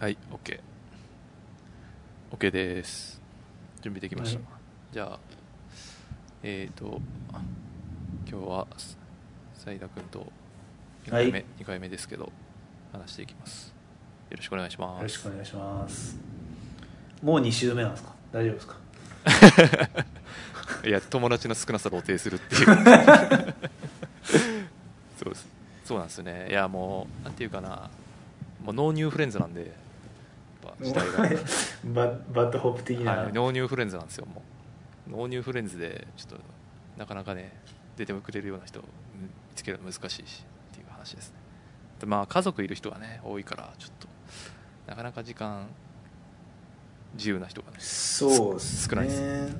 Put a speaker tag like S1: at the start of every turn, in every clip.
S1: はい OK OK です。準備できました、
S2: はい。
S1: じゃあえーとあ今日は斉田君と2回目,、
S2: はい。
S1: 二回目ですけど話していきます。よろしくお願いします。
S2: よろしくお願いします。もう2週目なんですか？大丈夫ですか？
S1: いや友達の少なさを露呈するっていう。そうです。そうなんですよね。いやもうなんていうかな。もう no new friends なんで時代が。
S2: バ BAD HOP 的な、
S1: はい、 no new friends なんですよもう。 no new friends でちょっとなかなかね出てくれるような人見つけるの難しいしっていう話ですね。でまあ家族いる人がね多いからちょっとなかなか時間自由な人がね
S2: そうですね。
S1: 少ないですっ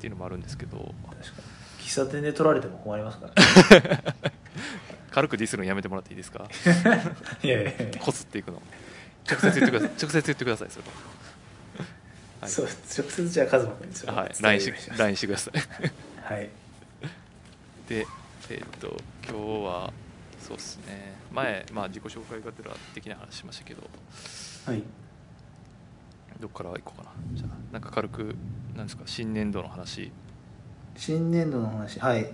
S1: ていうのもあるんですけど。
S2: 喫茶店で取られても困りますから、ね、
S1: 軽くディスるのやめてもらっていいですか？
S2: いやいや。
S1: こすっていくの直接言ってください。直接言ってくださいそれは。はい。
S2: そう直接じゃあカズマ君に
S1: はい。LINE し LINE してください。
S2: はい。
S1: でえーっと今日はそうですね。前、まあ、自己紹介がてら的な話しましたけど。
S2: はい。
S1: どっから行こうかな。じゃあなんか軽くなんですか新年度の話。
S2: 新年度の話。はい。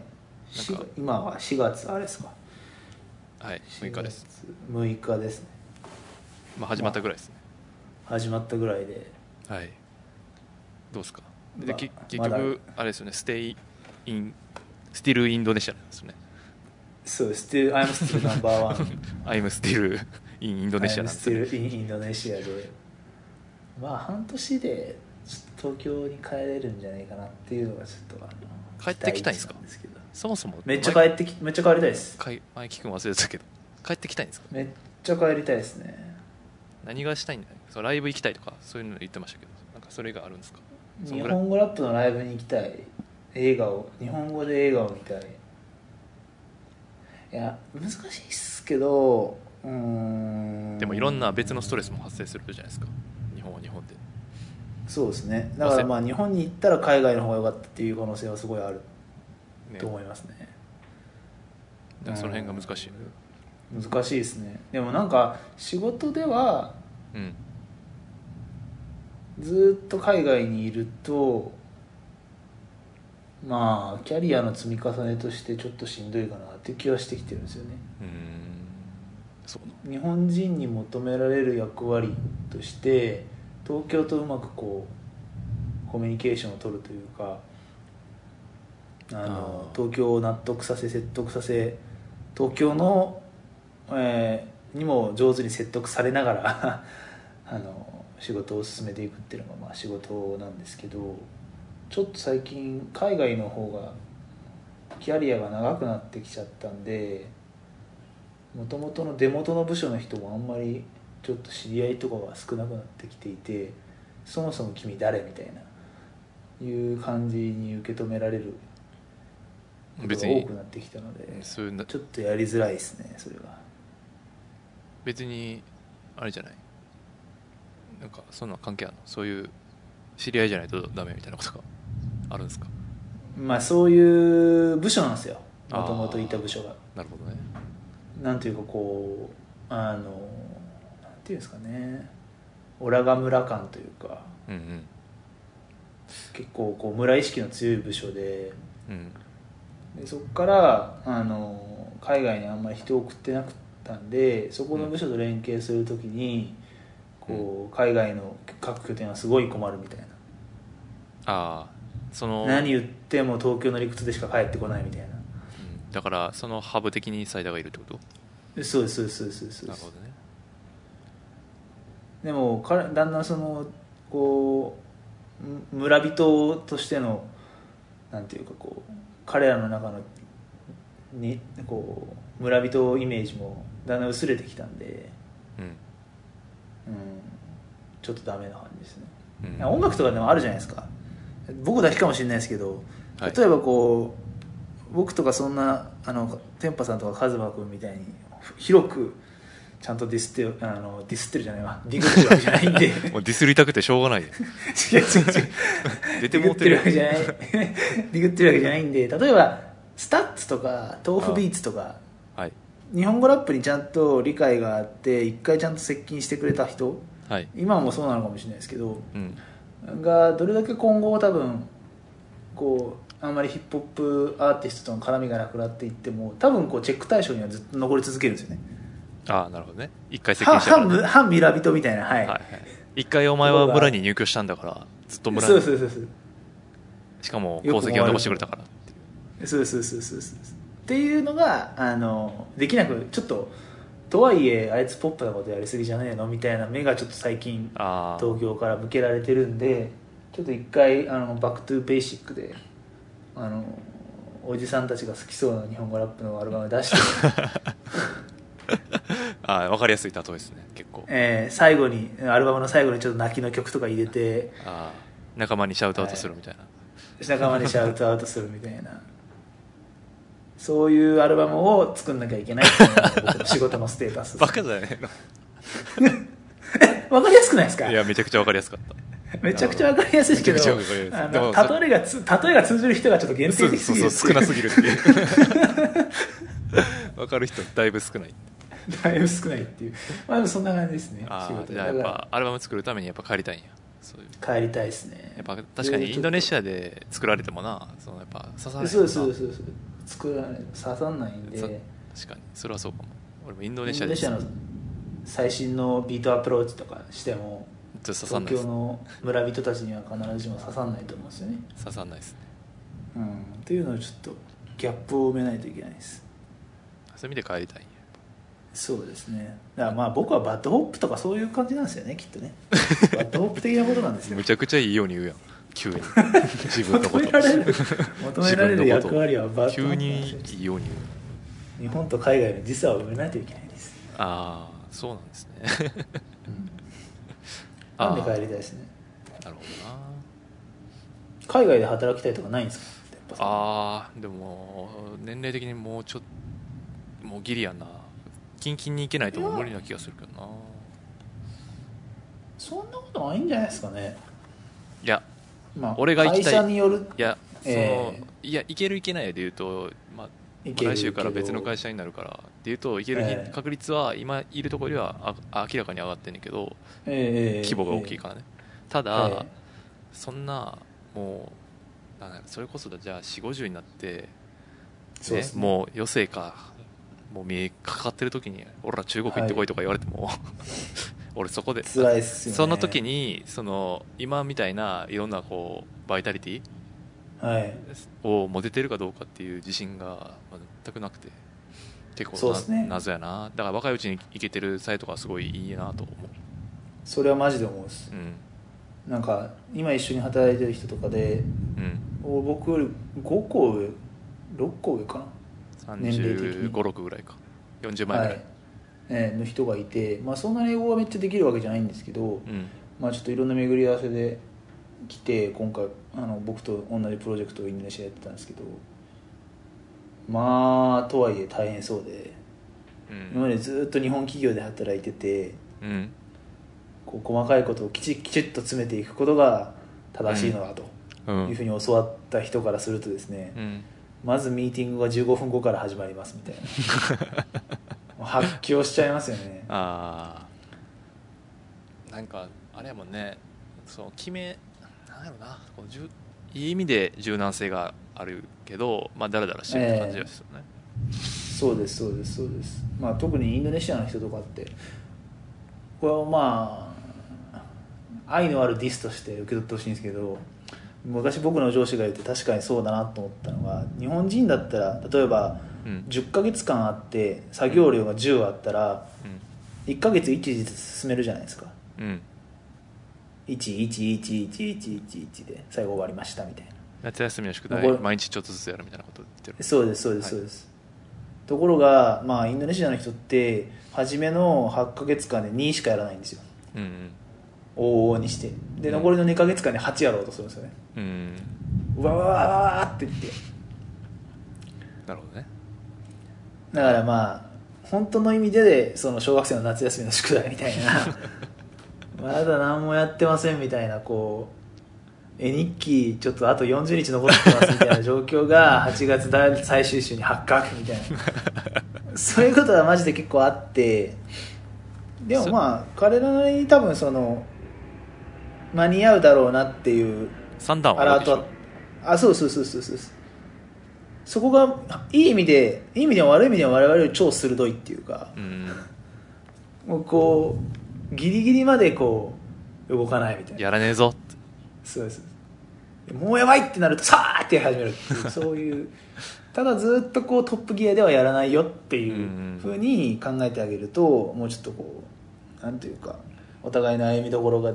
S2: し
S1: なんか。
S2: 今は4月あれですか。
S1: はい6日です、
S2: 4月6日ですね
S1: まあ、始まったぐらいですね。
S2: 始まったぐらいで。
S1: はい。どうですか？で、
S2: ま
S1: 結局あれですよね。 stay in still インドネシアなんですよね。
S2: そう still I'm still number one.
S1: I'm still in インドネシアなんですよ
S2: I'm
S1: ね。
S2: still in インドネシアで。まあ半年で東京に帰れるんじゃないかなっていうのがちょっとあの
S1: 帰ってきたいんですか？そもそも
S2: めっちゃ帰ってきめっちゃ帰りたいです。
S1: 前前聞くの忘れてたけど。帰ってきたいんですか？
S2: めっちゃ帰りたいですね
S1: 何がしたいんだよ。そうライブ行きたいとかそういうの言ってましたけどなんかそれがあるんですか？そ
S2: 日本語ラップのライブに行きたい映画を日本語で映画を見たい。いや難しいっすけどうーん。
S1: でもいろんな別のストレスも発生するじゃないですか。日本は日本で。
S2: そうですね。だからまあ日本に行ったら海外の方が良かったっていう可能性はすごいある。
S1: ね。
S2: と思いますね。
S1: だからその辺が難しい。
S2: うん。難しいですね。でもなんか仕事では
S1: うん。
S2: ずっと海外にいるとまあキャリアの積み重ねとしてちょっとしんどいかなっていう気はしてきてるんですよね。
S1: うーん。
S2: 日本人に求められる役割として東京とうまくこうコミュニケーションを取るというかあの東京を納得させ説得させ東京の、えーにも上手に説得されながらあの仕事を進めていくっていうのがまあ仕事なんですけどちょっと最近海外の方がキャリアが長くなってきちゃったんでもともとの出元の部署の人もあんまりちょっと知り合いとかが少なくなってきていてそもそも君誰みたいないう感じに受け止められること
S1: 別に
S2: が多くなってきたのでちょっとやりづらいですねそれは。
S1: 別にあれじゃない？なんかそんな関係あるの？そういう知り合いじゃないとダメみたいなことがあるんですか？
S2: まあそういう部署なんですよ。もともといた部署が。
S1: なるほどね。
S2: なんていうかこうあのなんていうんですかね。オラが村感というか。
S1: うんうん。
S2: 結構こう村意識の強い部署で。
S1: うん。
S2: でそこからあの海外にあんまり人を送ってなかったんでそこの部署と連携するときに、こう海外の各拠点はすごい困るみたいな、
S1: ああその
S2: 何言っても東京の理屈でしか帰ってこないみたいな。
S1: うんだからそのハブ的にサイダーがいるってこと？
S2: でそうですそうですそうです。
S1: なるほどね。
S2: でも彼だんだんそのこうむ村人としてのなんていうかこう彼らの中のにこう村人イメージもだんだん薄れてきたんで、ちょっとダメな感じですね、
S1: うん。
S2: 音楽とかでもあるじゃないですか。僕だけかもしれないですけど
S1: はい。
S2: 例えばこう、僕とかそんなあの天パさんとかカズマ君みたいに広くちゃんとディスってあのディスってるじゃないわ。ディグってるわけじゃないんで。
S1: もうディスりたくてしょうがない。で
S2: 違う違う違う。
S1: 出て
S2: ディグってる
S1: もうてる
S2: わけじゃない。ディグってるわけじゃないんで例えば STUTS とか tofubeats とか、
S1: はい
S2: 日本語ラップにちゃんと理解があって一回ちゃんと接近してくれた人
S1: はい。
S2: 今もそうなのかもしれないですけど
S1: うん。
S2: がどれだけ今後多分こうあんまりヒップホップアーティストとの絡みがなくなっていっても多分こうチェック対象にはずっと残り続けるんですよね。
S1: ああなるほどね。一回接
S2: 反
S1: 近したから、ね、
S2: 反反村人みたいなはい、
S1: はいはい。一回お前は村に入居したんだからずっと村
S2: そう
S1: に
S2: そうそうそう。
S1: しかも功績を残してくれたからっていう。
S2: そうそうそうそうそうっていうのがあのできなくちょっととはいえあいつポップなことやりすぎじゃねえのみたいな目がちょっと最近東京から向けられてるんでちょっと一回あの back to basic であのおじさんたちが好きそうな日本語ラップのアルバム出して、
S1: ああ分かりやすい例えですね結構。
S2: えー最後にアルバムの最後にちょっと泣きの曲とか入れて
S1: 仲間にシャウトアウトするみたいな、
S2: 仲間にシャウトアウトするみたいなそういうアルバムを作んなきゃいけないっていうのが僕の仕事のステータス
S1: バカじゃね
S2: わかりやすくないですか？
S1: えのいやめちゃくちゃ分かりやすかった。
S2: めちゃくちゃわかりやすいけどあの例えがつ例えが通じる人がちょっと限
S1: そう
S2: 定的すぎる
S1: そうそう少なすぎるっていう。分かる人だいぶ少ない。
S2: だいぶ少ないっていう。まあそんな感じですね仕事
S1: じゃあやっぱアルバム作るためにやっぱ帰りたいんやそういう。
S2: ら帰りたいですね。
S1: やっぱ確かにインドネシアで作られてもなそのやっぱ刺さない
S2: そうそうそうです作らない刺さんないんで。
S1: さ確かに。それはそうかも。俺もインド
S2: イ
S1: ネシアで
S2: ンドネシアの最新のビートアプローチとかしても東京の村人たちには必ずしも刺さんないと思うんですよね。
S1: 刺さんないですね。
S2: うん。っていうのをちょっとギャップを埋めないといけないです。
S1: そういう意味で帰りたい。
S2: そうですね。だからまあ僕は BAD HOP とかそういう感じなんですよねきっとね。BAD HOP 的なことなんですよ。
S1: むちゃくちゃいいように言うやん急に。自分の
S2: 求
S1: こと。
S2: められる求められる役割はバッ
S1: 急
S2: なん
S1: に
S2: ですよ。
S1: いいように
S2: 日本と海外の時差を埋めないといけないです、
S1: ああそうなんですね。
S2: なん。で
S1: あ。ー
S2: 帰りたいですね？
S1: なるほどな。
S2: 海外で働きたいとかないんですか？
S1: あーでも年齢的にもうちょっともうギリやんなキンキンに行けないともう無理な気がするけどな。
S2: そんなことないんじゃないですかね。
S1: いや
S2: まあ
S1: 俺が行きたい。
S2: 会社による
S1: いやその、
S2: え
S1: いや行ける行けないで言うと、まあ、来週から別の会社になるからっていうと行ける確率は今いるところよりはあ明らかに上がってんねんけど
S2: ええ
S1: 規模が大きいからね。ただ、
S2: ええ。
S1: そんなもうそれこそだじゃあ4 5 0になって、ねもう余生かもう見えかかってる時に「俺ら中国行ってこい」とか言われても、俺そこで
S2: 辛いっすよね。
S1: その時にその今みたいないろんなこうバイタリティ
S2: はい。
S1: を持ててるかどうかっていう自信が全くなくて結構な
S2: ね。
S1: 謎やな。だから若いうちに行けてるサイトがすごいいいなと思
S2: それはマジで思うです。
S1: ううん。
S2: なんか今一緒に働いてる人とかで
S1: うん。
S2: お僕より5個上6個上か年齢的に。
S1: 3 5 6ぐらいか。40万ぐらい、
S2: なはい、えーの人がいて、まあ、そんなに英語はめっちゃできるわけじゃないんですけど、
S1: うん。
S2: まあ、ちょっといろんな巡り合わせで来て今回あの僕と同じプロジェクトをインドネシアでやってたんですけどまあとはいえ大変そうで
S1: うん。
S2: 今までずっと日本企業で働いてて
S1: うん。
S2: こう細かいことをきちきちっと詰めていくことが正しいのだと
S1: うん。
S2: いうふうに教わった人からするとですね、
S1: うん
S2: まずミーティングが15分後から始まりますみたいな。発狂しちゃいますよね。
S1: ああなんかあれやもんね。その決めなんやろな。こうじゅいい意味で柔軟性があるけどまあダラダラしてるって感じですよね、
S2: そうですそうですそうです、まあ、特にインドネシアの人とかってこれはまあ愛のあるディスとして受け取ってほしいんですけど昔僕の上司が言って確かにそうだなと思ったのが日本人だったら例えば
S1: うん。
S2: 10ヶ月間あって作業量が10あったら1ヶ月1時ずつ進めるじゃないですか。
S1: うん。うん
S2: 11111111で最後終わりましたみたいな。
S1: 夏休みの宿題毎日ちょっとずつやるみたいなこと言ってる。
S2: そうですそうです
S1: はい
S2: そうです、ところが、まあ、インドネシアの人って初めの8ヶ月間で2しかやらないんですよ。
S1: うん
S2: 往々にして。で
S1: うん
S2: 残りの2ヶ月間で8やろうとするんですよね。
S1: うん。
S2: わわわわわって言って。
S1: なるほどね。
S2: だからまあ本当の意味でその小学生の夏休みの宿題みたいな。まだ何もやってませんみたいなこう絵日記ちょっとあと40日残ってますみたいな状況が 8月だ最終週に発覚みたいな。そういうことはマジで結構あって。でもまあ彼らなりに多分その間に合うだろうなっていう
S1: 三段
S2: アラーあそうそうそうそうそう。そこがいい意味でいい意味でも悪い意味でも我々より超鋭いっていうか
S1: うん。
S2: もうこうギリギリまでこう動かないみたいな。
S1: やらねえぞ。って
S2: そうですもうやばいってなるとさーって始めるっていう そういう。ただずっとこうトップギアではやらないよっていうふうに考えてあげるともうちょっとこうなんていうかお互いの歩みどころが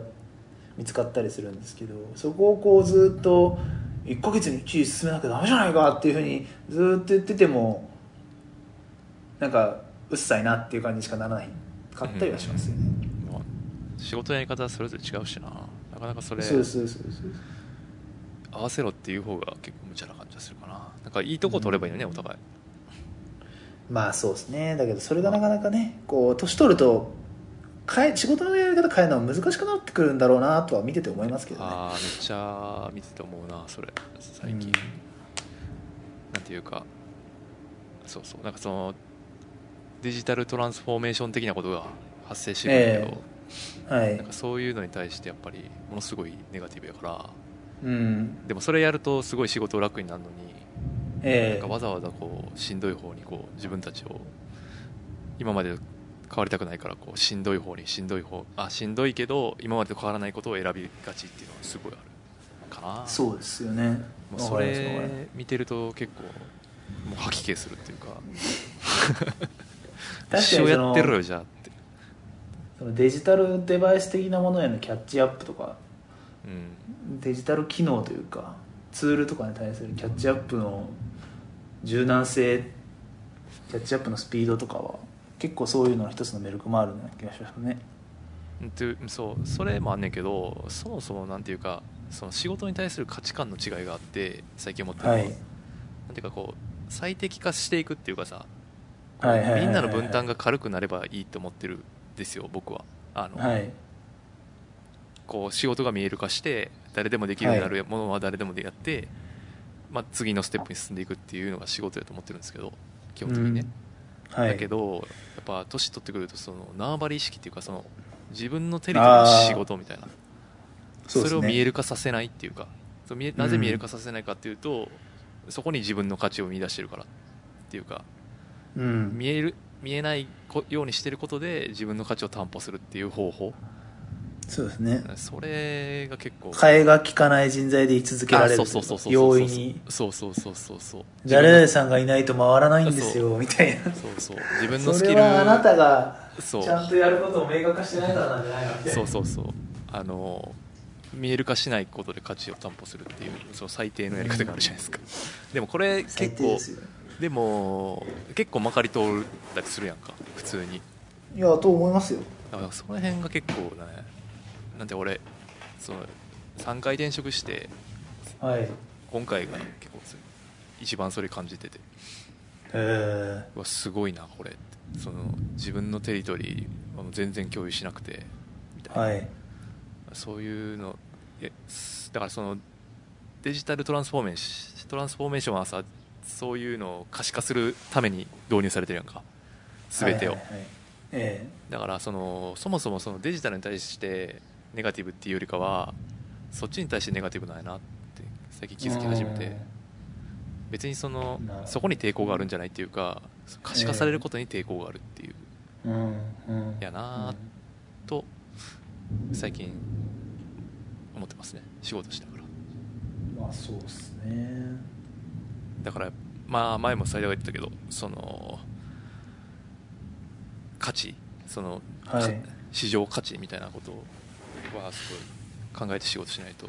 S2: 見つかったりするんですけどそこをこうずっと1ヶ月に1位進めなきゃダメじゃないかっていうふうにずっと言っててもなんかうっさいなっていう感じしかならないかったりはしますよね、
S1: まあ仕事のやり方はそれぞれ違うしな。なかなかそれ
S2: そうそうそうそう
S1: 合わせろっていう方が結構無茶な感じがするかな。なんかいいとこ取ればいいよね、
S2: うん。
S1: お互い。
S2: まあそうですね。だけどそれがなかなかねこう年取ると変え仕事のやり方変えるのは難しくなってくるんだろうなとは見てて思いますけどね。
S1: ああめっちゃ見てて思うなそれ最近、なんていうかそうそうなんかそのデジタルトランスフォーメーション的なことが発生してくるんだけど、
S2: うんはい。
S1: なんかそういうのに対してやっぱりものすごいネガティブやから
S2: うん。
S1: でもそれやるとすごい仕事楽になるのに
S2: ええ。
S1: なんかわざわざこうしんどい方にこう自分たちを今まで変わりたくないからこうしんどい方にしんどい方あしんどいけど今までと変わらないことを選びがちっていうのはすごいあるかな。
S2: そうですよね。
S1: もうそれ見てると結構もう吐き気するっていうか。一生やってろよじゃあって。
S2: そのデジタルデバイス的なものへのキャッチアップとか
S1: うん。
S2: デジタル機能というかツールとかに対するキャッチアップの柔軟性キャッチアップのスピードとかは結構そういうのの一つのメルクもあるような気がしますね。
S1: うんとそうそれもあんねんけどそもそもなんていうかその仕事に対する価値観の違いがあって最近思ってるのは、
S2: はい。
S1: なんていうかこう最適化していくっていうかさみんなの分担が軽くなればいいと思ってるんですよ僕は。あの、
S2: はい。
S1: こう仕事が見える化して誰でもできるようになるものは誰でもでやって、まあ、次のステップに進んでいくっていうのが仕事だと思ってるんですけど基本的にね、
S2: うんはい、
S1: だけどやっぱ年取ってくるとその縄張り意識っていうかその自分のテリトリーの仕事みたいな。そ,、れを見え
S2: る
S1: る化させないっていうか。なぜ見える化させないかっていうと、そこに自分の価値を見出してるからっていうか。
S2: うん。
S1: 見える見えないこようにしてることで自分の価値を担保するっていう方法
S2: そうですね。
S1: それが結構。
S2: 替えが利かない人材で居続けられる
S1: あそうそうそうそう
S2: 容易に。
S1: そうそうそうそうそう
S2: 誰々さんがいないと回らないんですよみたいな。
S1: そうそう。自分のス
S2: そ
S1: キル。
S2: れはあなたが
S1: そう。
S2: ちゃんとやることを明確化してないからなんじゃないの
S1: そうそうそう。あの見える化しないことで価値を担保するっていうその最低のやり方があるじゃないですか、でもこれ
S2: 最
S1: 結構
S2: 低で
S1: も結構まかり通ったりするやんか。普通に。
S2: いやと思いますよ。
S1: だからその辺が結構ねなんで俺その3回転職して
S2: はい。へ
S1: 今回が結構一番それ感じてて。
S2: え
S1: うわすごいなこれって。その自分のテリトリー全然共有しなくてみたいな、
S2: はい。
S1: そういうのえだからそのデジタルトランスフォーメーショントランスフォーメーションはさそういうのを可視化するために導入されてるやんか。全てを、
S2: はいはいはい。え。
S1: だからそのそもそもそのデジタルに対してネガティブっていうよりかはそっちに対してネガティブなんやなって最近
S2: え
S1: 気づき始めて。
S2: うん
S1: 別にそのそこに抵抗があるんじゃないっていうか可視化されることに抵抗があるっていう。やなーと最近思ってますね。仕事しながら。
S2: うんまあそうですね。
S1: だからまあ前も最大が言ってたけどその価値その、
S2: はい。
S1: か市場価値みたいなことはすごい考えて仕事しないと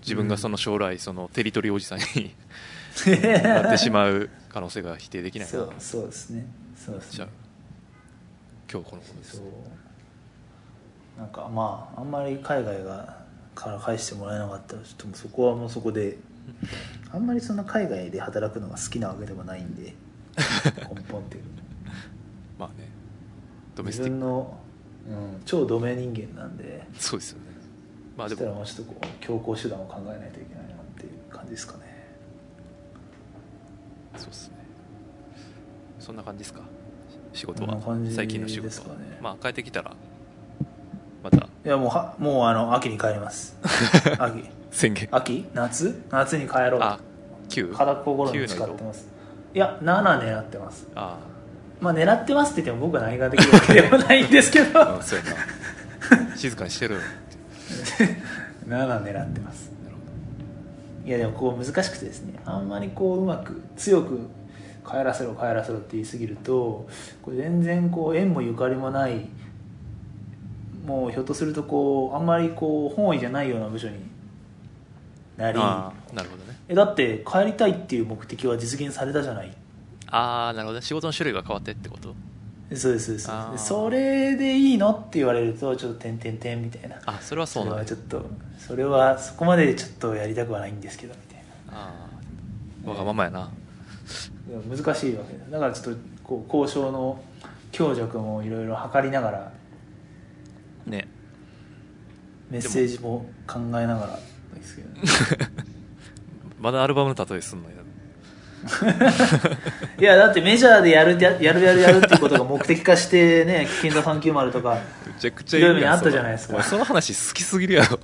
S1: 自分がその将来そのテリトリーおじさんに なってしまう可能性が否定できない。な
S2: そうそうですね。そうです
S1: じゃあ
S2: ね
S1: 今日このことです。
S2: そう。なんかまああんまり海外がから返してもらえなかったらちょっとそこはもうそこであんまりそんな海外で働くのが好きなわけでもないんで 根本っていう
S1: まあね。
S2: 自分の、うん、超ドメ人間なんで。
S1: クそうですよね。まあ
S2: そしたら
S1: でも
S2: もうちょっとこう強行手段を考えないといけないなっていう感じですかね。
S1: そうですね。そんな感じですか？仕事は。最近の仕事は、
S2: ね
S1: まあ帰ってきたらまた。
S2: いやもうはもうあの秋に帰ります。秋。
S1: 宣言。
S2: 秋？夏？夏に帰ろう。
S1: あ9
S2: 肌心に誓ってます。いや7狙ってます。
S1: あ
S2: まあ狙ってますって言っても僕は何ができるわけでもないんですけど。
S1: あうんそうやな。静かにしてるよ
S2: 7 狙ってます。いやでもこう難しくてですねあんまりこううまく強く帰らせろ帰らせろって言い過ぎるとこれ全然こう縁もゆかりもないもうひょっとするとこうあんまりこう本意じゃないような部署になり
S1: どああなるほどね。
S2: えだって帰りたいっていう目的は実現されたじゃない
S1: ああなるほどね。仕事の種類が変わってってこと？
S2: そうですそうです。それでいいのって言われるとちょっと点々点みたいな。
S1: あそれはそう
S2: れ
S1: なんだ。
S2: はちょっとそれはそこまでちょっとやりたくはないんですけどみたいな。
S1: ああわがままやな、
S2: 難しいわけ。だだからちょっとこう交渉の強弱もいろいろ測りながら
S1: ね。
S2: メッセージも考えながらですけどね。
S1: まだアルバムの例えすんのよ
S2: いやだってメジャーでやるややるやるやるっていうことが目的化してね「危険度390」とか
S1: めちゃくちゃいい
S2: あったじゃないですか。
S1: その話好きすぎるやろ。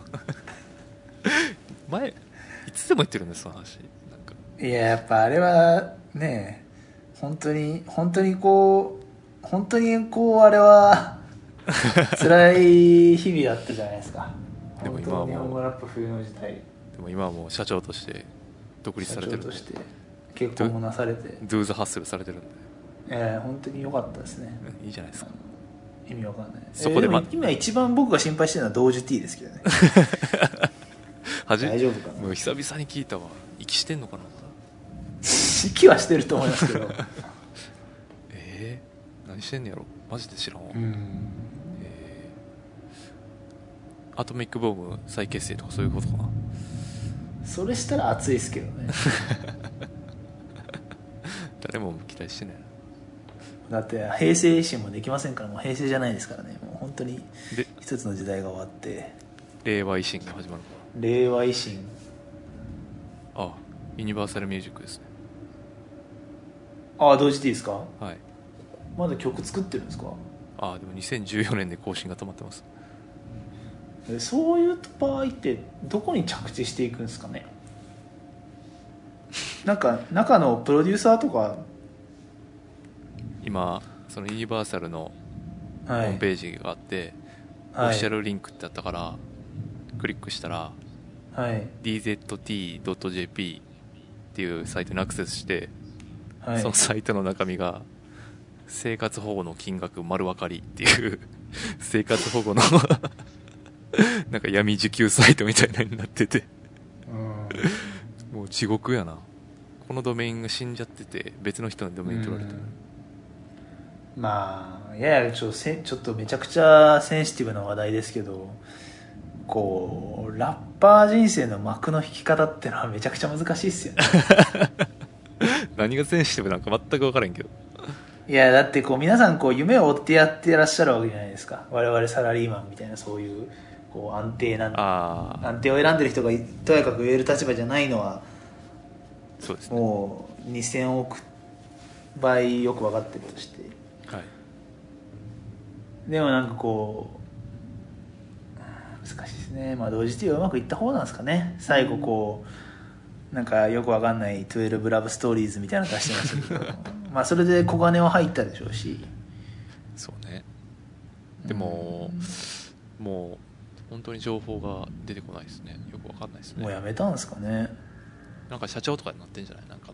S1: 前いつでも言ってるんですその話。なんか。
S2: いややっぱあれはね本当に本当にこう本当にこうあれは 辛い日々だったじゃないですか。
S1: でも今はもう
S2: 日本語ラップ冬の時代。
S1: でも今はもう社長として独立
S2: 社
S1: されてる
S2: 長として結婚もなされて。
S1: ドゥーザハッスルされてるんで。
S2: えー、本当に良かったですね。
S1: いいじゃないですか。
S2: 意味わかんない。
S1: そこでま
S2: えーも今一番僕が心配してるのは同時 T ですけどね大丈夫かな？
S1: もう久々に聞いたわ。息してんのかな？
S2: 息はしてると思いますけど。
S1: えー、何してんねやろ？マジで知らんわ、
S2: うん。
S1: えーアトミックボム再結成とかそういうことかな？
S2: それしたら熱いですけどね
S1: 誰も期待してない。
S2: だって平成維新もできませんからもう平成じゃないですからね。もう本当に
S1: で
S2: 一つの時代が終わって。
S1: 令和維新が始まるのか。
S2: 令和維新。
S1: あユニバーサルミュージックですね。
S2: ああ同時 T ですか？
S1: はい。
S2: まだ曲作ってるんですか？
S1: あでも2014年で更新が止まってます。
S2: えそういう場合ってどこに着地していくんですかね？なんか中のプロデューサーとか。
S1: 今そのユニバーサルのホ
S2: はい。
S1: ームページがあって、オフィシャルリンクってあったからクリックしたら
S2: はい。
S1: Dzt.jp っていうサイトにアクセスして、
S2: はい。
S1: そのサイトの中身が生活保護の金額丸分かりっていう 生活保護の なんか闇受給サイトみたいなのになってて。
S2: うん
S1: もう地獄やな。このドメインが死んじゃってて別の人のドメイン取られてる
S2: うん。まあややちょせちょっとめちゃくちゃセンシティブな話題ですけどこうラッパー人生の幕の引き方ってのはめちゃくちゃ難しいっすよね。
S1: 何がセンシティブなんか全く分からんけど。
S2: いやだってこう皆さんこう夢を追ってやってらっしゃるわけじゃないですか。我々サラリーマンみたいなそういうこう安定な安定を選んでる人がとやかく言える立場じゃないのは
S1: そうですね。
S2: もう2000億倍よく分かってるとして。
S1: はい。
S2: でもなんかこう難しいですね。まあ同時 T はうまくいった方なんですかね。最後こうなんかよくわかんない12ラブストーリーズみたいなの出してましたけど。まあそれで小金は入ったでしょうし。
S1: そうね。でももう本当に情報が出てこないですね。よく分かんないです
S2: もう
S1: ね
S2: やめたんですかね
S1: なんか社長とかになってんじゃない？なんか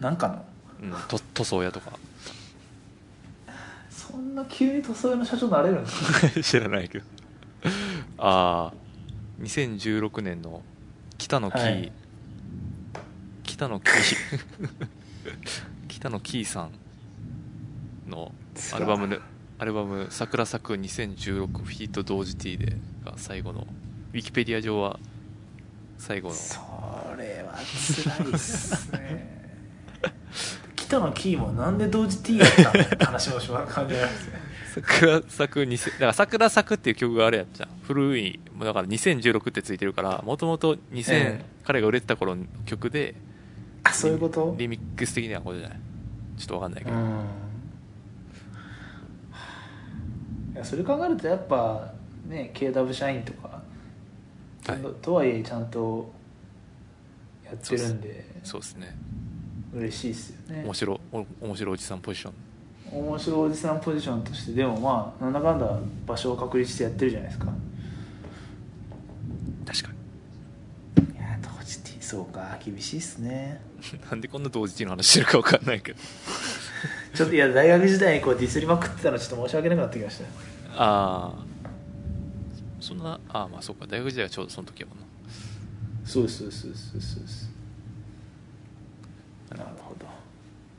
S2: なんかの？
S1: の、うん、と塗装屋とか。
S2: そんな急に塗装屋の社長になれるんですか
S1: 知らないけど。ああ2016年の北野キー、
S2: はい。
S1: 北野キー 北野キーさんのアルバムでアルバム「桜咲く2016フィート同時 T で」が最後の。ウィキペディア上は最後の。
S2: それは辛いっすね。北のキーもなんで同時 T やったんって話もしま感じなですね
S1: 桜咲くだから桜咲くっていう曲があるやんじゃん。古いだから2016ってついてるからもともと2000、彼が売れてた頃の曲で
S2: あそういうこと？
S1: リミックス的にはこれじゃない？ちょっと分かんないけど、
S2: いやそれ考えるとやっぱね KW 社員とかちゃんと、とはいえちゃんとやってるんで
S1: そうです。ね。
S2: 嬉しいですよね。
S1: 面白お面白いおじさんポジション。
S2: 面白いおじさんポジションとしてでもまあなんだかんだ場所を確立してやってるじゃないですか。
S1: 確か
S2: いや同時 T そうか。厳しいっすね。
S1: に なんでこんな同時期の話してるか分かんないけど。
S2: ちょっといや大学時代にこうディスりまくってたのちょっと申し訳なくなってきました。
S1: ああそんなああまあそうか。大学時代はちょうどその時やもんな。
S2: そうですそうですそうですそうそうなるほど。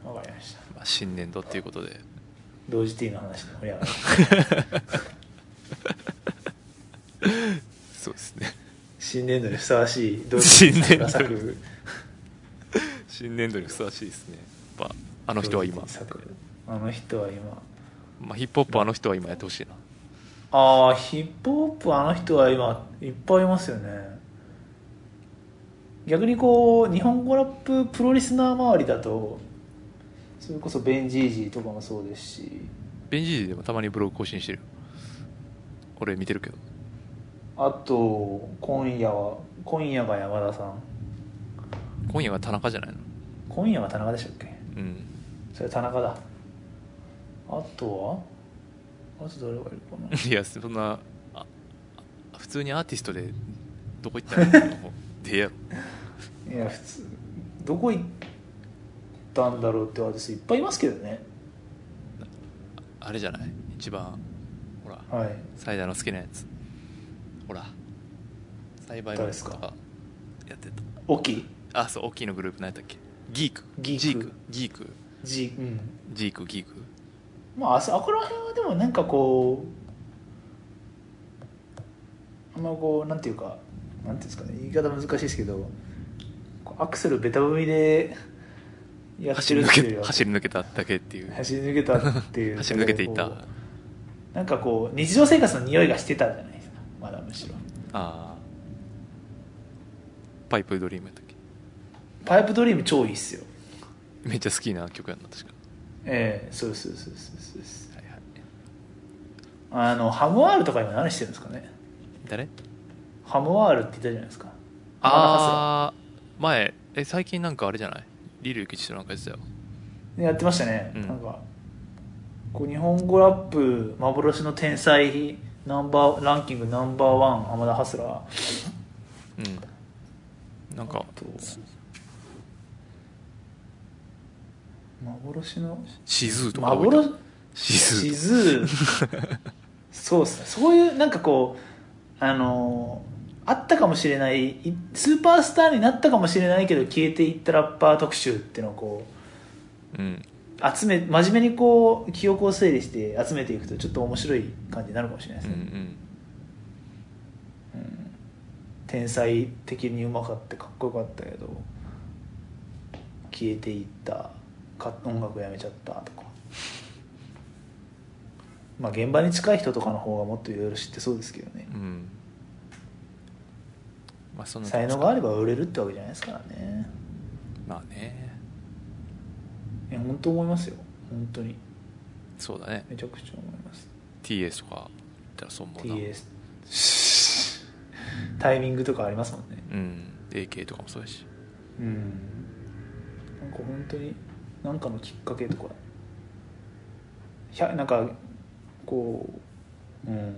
S2: わかりました。
S1: まあ、新年度っていうことで。
S2: 同時 T の話で盛り上がる。
S1: そうですね。
S2: 新年度にふさわしい同時
S1: 新
S2: T
S1: 年度。
S2: 作。作
S1: 新年度にふさわしいですね。やっぱあの人は今。
S2: あの人は今。
S1: まあ、ヒップホップあの人は今やってほしいな
S2: ああヒップホップあの人は今いっぱいいますよね。逆にこう日本語ラッププロリスナー周りだとそれこそベンジージーとかもそうですし。
S1: ベンジージーでもたまにブログ更新してる。よ俺見てるけど。
S2: あと今夜は今夜が山田さん。
S1: 今夜は田中じゃないの？
S2: 今夜は田中でしたっけ？
S1: うん。
S2: それ田中だ。あとは？あと誰がいるかな？
S1: いやそんなああ普通にアーティストでどこ行ったのでやろ
S2: いや普通どこ行ったんだろうってアーティストいっぱいいますけどね。
S1: あれじゃない？一番ほら
S2: はい。
S1: サイダーの好きなやつ。ほら栽培の
S2: 誰ですか？
S1: とかやって
S2: 大きい
S1: たあそう大きいのグループ何やったっけ？ギーク。
S2: ギーク。
S1: ジーク。ギーク。ジークギーク
S2: まああそあこら辺はでもなんかこうあんまこうなんていうかなんていうんですかね言い方難しいですけどアクセルベタ踏みで
S1: 走り抜け走り抜けただけっていう。
S2: 走り抜けたっていう。
S1: 走り抜けていった。
S2: なんかこう日常生活の匂いがしてたじゃないですか。まだむしろ。
S1: ああ。パイプドリームやったっけ？
S2: パイプドリーム超いいっすよ。
S1: めっちゃ好きな曲やんな確か
S2: ええそうそうそうそうです。
S1: はいはい。
S2: あのハムワールとか今何してるんですかね？
S1: 誰？
S2: ハムワールって言ったじゃないですか。
S1: ああ前え最近なんかあれじゃない？リルユキチとなんかやってたよ。
S2: やってましたね、
S1: うん。
S2: なんかこう日本語ラップ幻の天才ナンバーランキングナンバーワン浜田ハスラー
S1: うん。なんか
S2: あと幻の
S1: シズーとか
S2: 幻？
S1: シズ
S2: シ
S1: ー
S2: そうっすね。そういうなんかこうあのーあったかもしれないいスーパースターになったかもしれないけど消えていったラッパー特集っていうのをこう
S1: うん。
S2: 集め真面目にこう記憶を整理して集めていくとちょっと面白い感じになるかもしれないですね、
S1: うんうん。
S2: 天才的にうまかってかっこよかったけど消えていったか音楽やめちゃったとか。まあ現場に近い人とかの方がもっといろいろ知ってそうですけどね。
S1: うん。まあそんな
S2: 才能があれば売れるってわけじゃないですからね。
S1: まあね。
S2: いや本当思いますよ。本当に。
S1: そうだね。
S2: めちゃくちゃ思います。
S1: TS とか言ったらそう思うな。
S2: TS タイミングとかありますもんね。
S1: うん。AK とかもそうだし。
S2: うん。なんか本当に何かのきっかけとか。ひゃなんかこううん。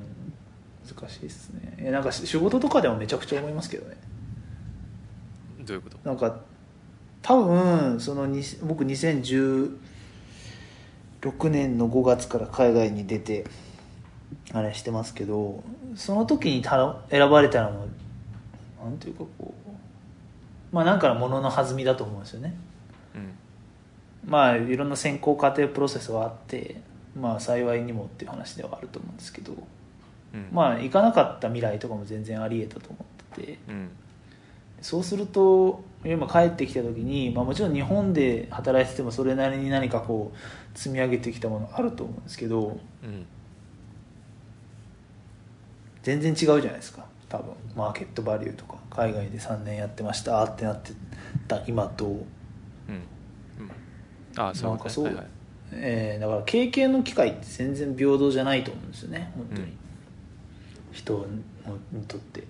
S2: 難しいですね。えなんか仕事とかでもめちゃくちゃ思いますけどね。
S1: どういうこと？
S2: なんか多分そのに僕2016年の5月から海外に出てあれしてますけどその時にた選ばれたのもなんていうかこうまあなんかのものの弾みだと思うんですよね。
S1: うん
S2: まあいろんな選考過程プロセスはあってまあ幸いにもっていう話ではあると思うんですけど
S1: うん。
S2: まあ行かなかった未来とかも全然ありえたと思ってて
S1: うん。
S2: そうすると今帰ってきた時に、まあ、もちろん日本で働いててもそれなりに何かこう積み上げてきたものあると思うんですけど
S1: うん。
S2: 全然違うじゃないですか多分。マーケットバリューとか海外で3年やってましたってなってた今と
S1: ああそう
S2: かそう
S1: はいはい。
S2: えーだから経験の機会って全然平等じゃないと思うんですよね本当に、
S1: うん。
S2: 人のにとって、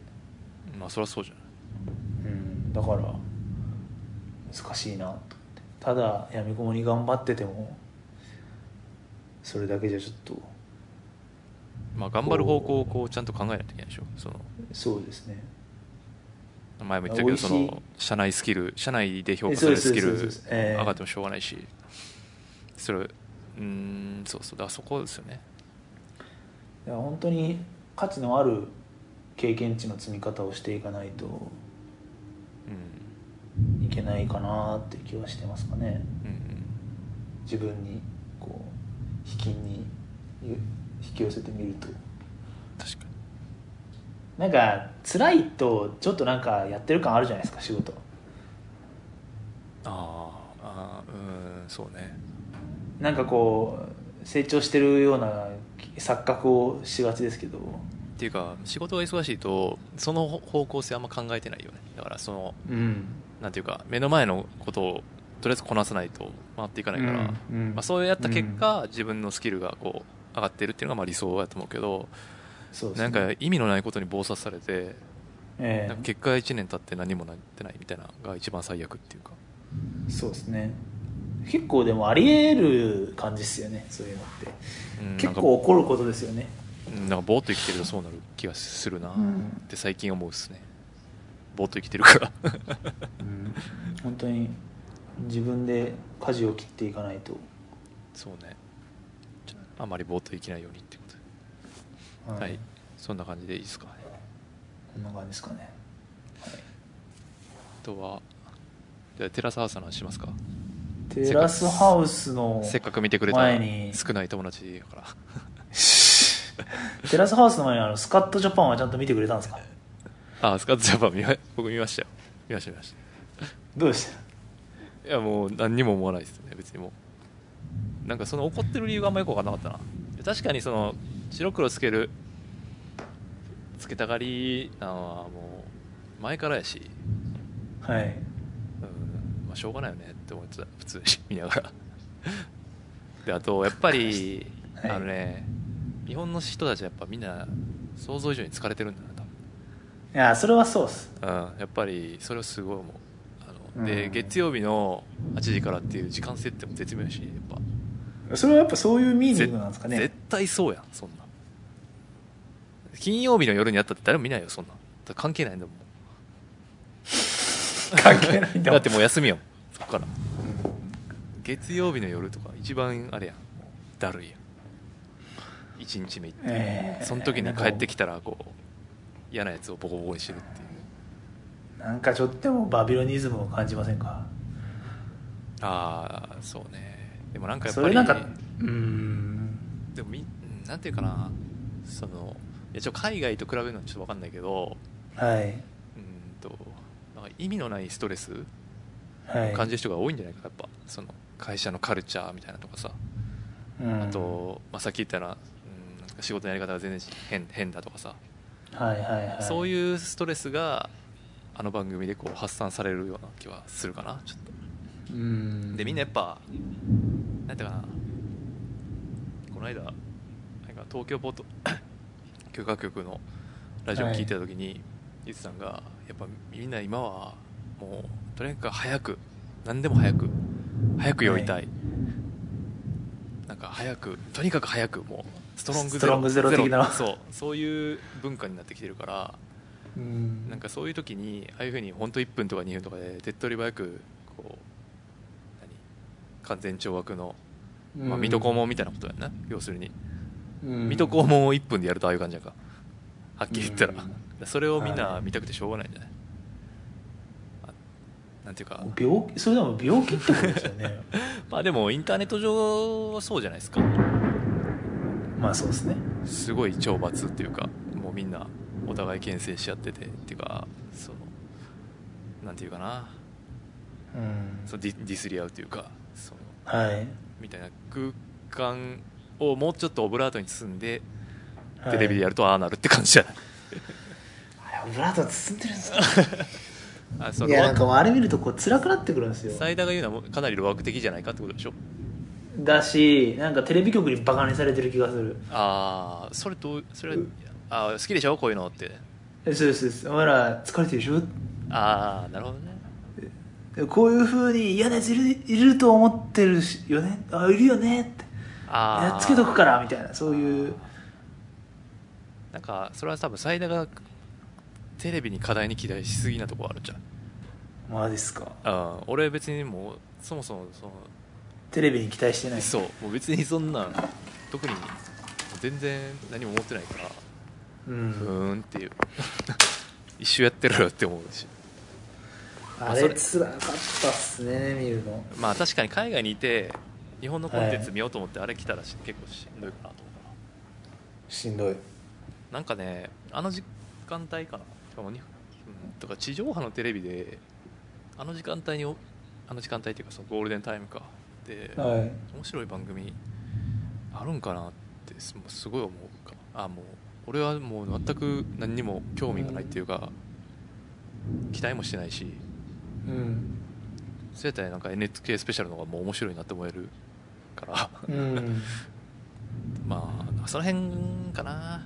S1: まあそりゃそうじゃない。
S2: うん、だから難しいなと思って。ただやみくもに頑張っててもそれだけじゃちょっと
S1: まあ頑張る方向をこうちゃんと考えないといけないでしょ。その
S2: そうですね。
S1: 前も言ったけどその社内スキル社内で評価されるスキル上がってもしょうがないしそれうーんそうそう。だそこですよね。
S2: いや本当に価値のある経験値の積み方をしていかないと
S1: うん。
S2: いけないかなって気はしてますかね。
S1: うん
S2: 自分にこう引きにゆ引き寄せてみると。
S1: 確か
S2: なんか辛いとちょっとなんかやってる感あるじゃないですか仕事。
S1: にあーあーうんそうね
S2: なんかこう成長してるような錯覚をしがちですけど。
S1: っていうか仕事が忙しいとその方向性あんま考えてないよね。だからその
S2: うん。
S1: なんていうか目の前のことをとりあえずこなさないと回っていかないから、
S2: うんうん。
S1: まあ、そうやった結果、自分のスキルがこう上がってるっていうのがまあ理想やと思うけど、
S2: そうね。
S1: なんか意味のないことに暴殺されて、
S2: え
S1: なんか結果が1年経って何もなってないみたいなのが一番最悪っていうか。
S2: えそうですね結構でもあり得る感じですよねそういうのって。
S1: うん
S2: 結構起こることですよね。
S1: なんかぼーっと生きてるとそうなる気がするな。
S2: うん。
S1: って最近思うっすね。ぼーっと生きてるから。
S2: うん。本当に自分で舵を切っていかないと、
S1: そうね。ああまりぼーっと生きないようにってこと。ではい。そんな感じでいいですか？
S2: こんな感じですかね、はい。
S1: あとはじゃあテラスハウスの話しますか？
S2: テラスハウスの
S1: せっかく見てくれた
S2: 前に。
S1: 少ない友達だから。
S2: テラスハウスの前にあのスカットジャパンはちゃんと見てくれたんですか？
S1: あスカットジャパン見ま 僕見ましたよ。見ました見まし
S2: どうでした？
S1: たいやもう何にも思わないですね別にもう。なんかその怒ってる理由があんまよく分かんなかったな。確かにその白黒つけるつけたがりなのはもう前からやし、
S2: はい。
S1: うんまあ、しょうがないよねって思ってた普通に見ながら。であとやっぱり、
S2: はい。
S1: あのね日本の人たちはやっぱみんな想像以上に疲れてるんだな多分。
S2: いやそれはそうっす。
S1: うん、やっぱりそれはすごい思う。あの、で
S2: うん。
S1: 月曜日の8時からっていう時間設定も絶妙やしやっぱ。
S2: それはやっぱそういうミーニングなんですかね。
S1: 絶対そうやんそんな。金曜日の夜にやったって誰も見ないよそんな。関係ないんだもん。
S2: 関係ないんだ
S1: だってもう休みやもん。そっから。月曜日の夜とか一番あれやん。だるいやん。1日目行って、
S2: ええ
S1: その時に帰ってきたらこう嫌なやつをボコボコにしてるっていう。
S2: なんかちょっとでもバビロニズムを感じませんか？
S1: ああそうね。でもなんかやっぱり
S2: それなんかうん。
S1: でもみうんなんていうかな。そのいやちょ海外と比べるのはちょっと分かんないけど
S2: はい。
S1: うんとなんか意味のないストレス
S2: はい
S1: 感じる人が多いんじゃないかやっぱ。その会社のカルチャーみたいなとかさ、
S2: うん。
S1: あと、まあ、さっき言ったようん、仕事のやり方が全然変変だとかさ、
S2: はいはいはい。
S1: そういうストレスがあの番組でこう発散されるような気はするかなちょっと。
S2: うん。
S1: でみんなやっぱなんていうかな。この間なんか東京ポート 許可局のラジオを聞いてた時に言ってたんがやっぱみんな今はもうとにかく早く何でも早く早く酔いたい、
S2: はい。
S1: なんか早くとにかく早くもうストロングゼロ
S2: ゼロ的な。
S1: そうそういう文化になってきてるから
S2: うん。
S1: なんかそういう時にああいうふうに本当1分とか2分とかで手っ取り早くこう何完全懲悪の、まあ、水戸黄門みたいなことやな要するに。
S2: うん。
S1: 水戸黄門を1分でやるとああいう感じやんか。はっきり言ったら。
S2: うん。
S1: それをみん
S2: は
S1: ない。見たくてしょうがないんじゃない？あなんていうか。
S2: 病気それでも病気ってことですよね。
S1: まあでもインターネット上はそうじゃないですか。
S2: まあそうですね。
S1: すごい懲罰っていうかもうみんなお互い牽制し合っててっていうかそのなんていうかな。
S2: うん。
S1: そのディディスり合うというかその
S2: はい。
S1: みたいな空間をもうちょっとオブラートに包んで
S2: はい。
S1: テレビでやるとああなるって感じじゃない、
S2: あオブラート包んでるんですか？
S1: あその
S2: いやなんかあれ見るとこう辛くなってくるんですよ。
S1: サイダーが言うのはかなり路悪的じゃないかってことでしょ？
S2: だしなんかテレビ局にバカにされてる気がする。
S1: ああそれどうそれはあー好きでしょ？こういうのって。
S2: えそうですそう。ですお前ら疲れてるでしょ？
S1: ああなるほどね。
S2: でこういうふうに嫌なやついるいると思ってるしよね？あいるよね？って。
S1: ああ
S2: やっつけとくからみたいなそういう。
S1: なんかそれは多分サイダがテレビに課題に期待しすぎなとこあるじゃん。
S2: マジっすか。
S1: あ俺別にもうそもそもその
S2: テレビに期待してない。
S1: そうもう別にそんなん特に全然何も思ってないから
S2: うん。
S1: ふーんっていう。一周やってるよって思うし。
S2: あ
S1: れ
S2: れ。つらかったっすね見るの。
S1: まあ確かに海外にいて日本のコンテンツ見ようと思ってあれ来たらし結構しんどいかなと思う
S2: しんどい。
S1: なんかねあの時間帯かなしかもに、うん、とか地上波のテレビであの時間帯におあの時間帯っていうかそのゴールデンタイムか。で、
S2: はい。
S1: 面白い番組あるんかなってすすごい思うか。あもう俺はもう全く何にも興味がないっていうか、期待もしてないし。
S2: うん。
S1: そうやったらなんか NHK スペシャルの方がもう面白いなって思えるから。
S2: うん。
S1: まあその辺かな。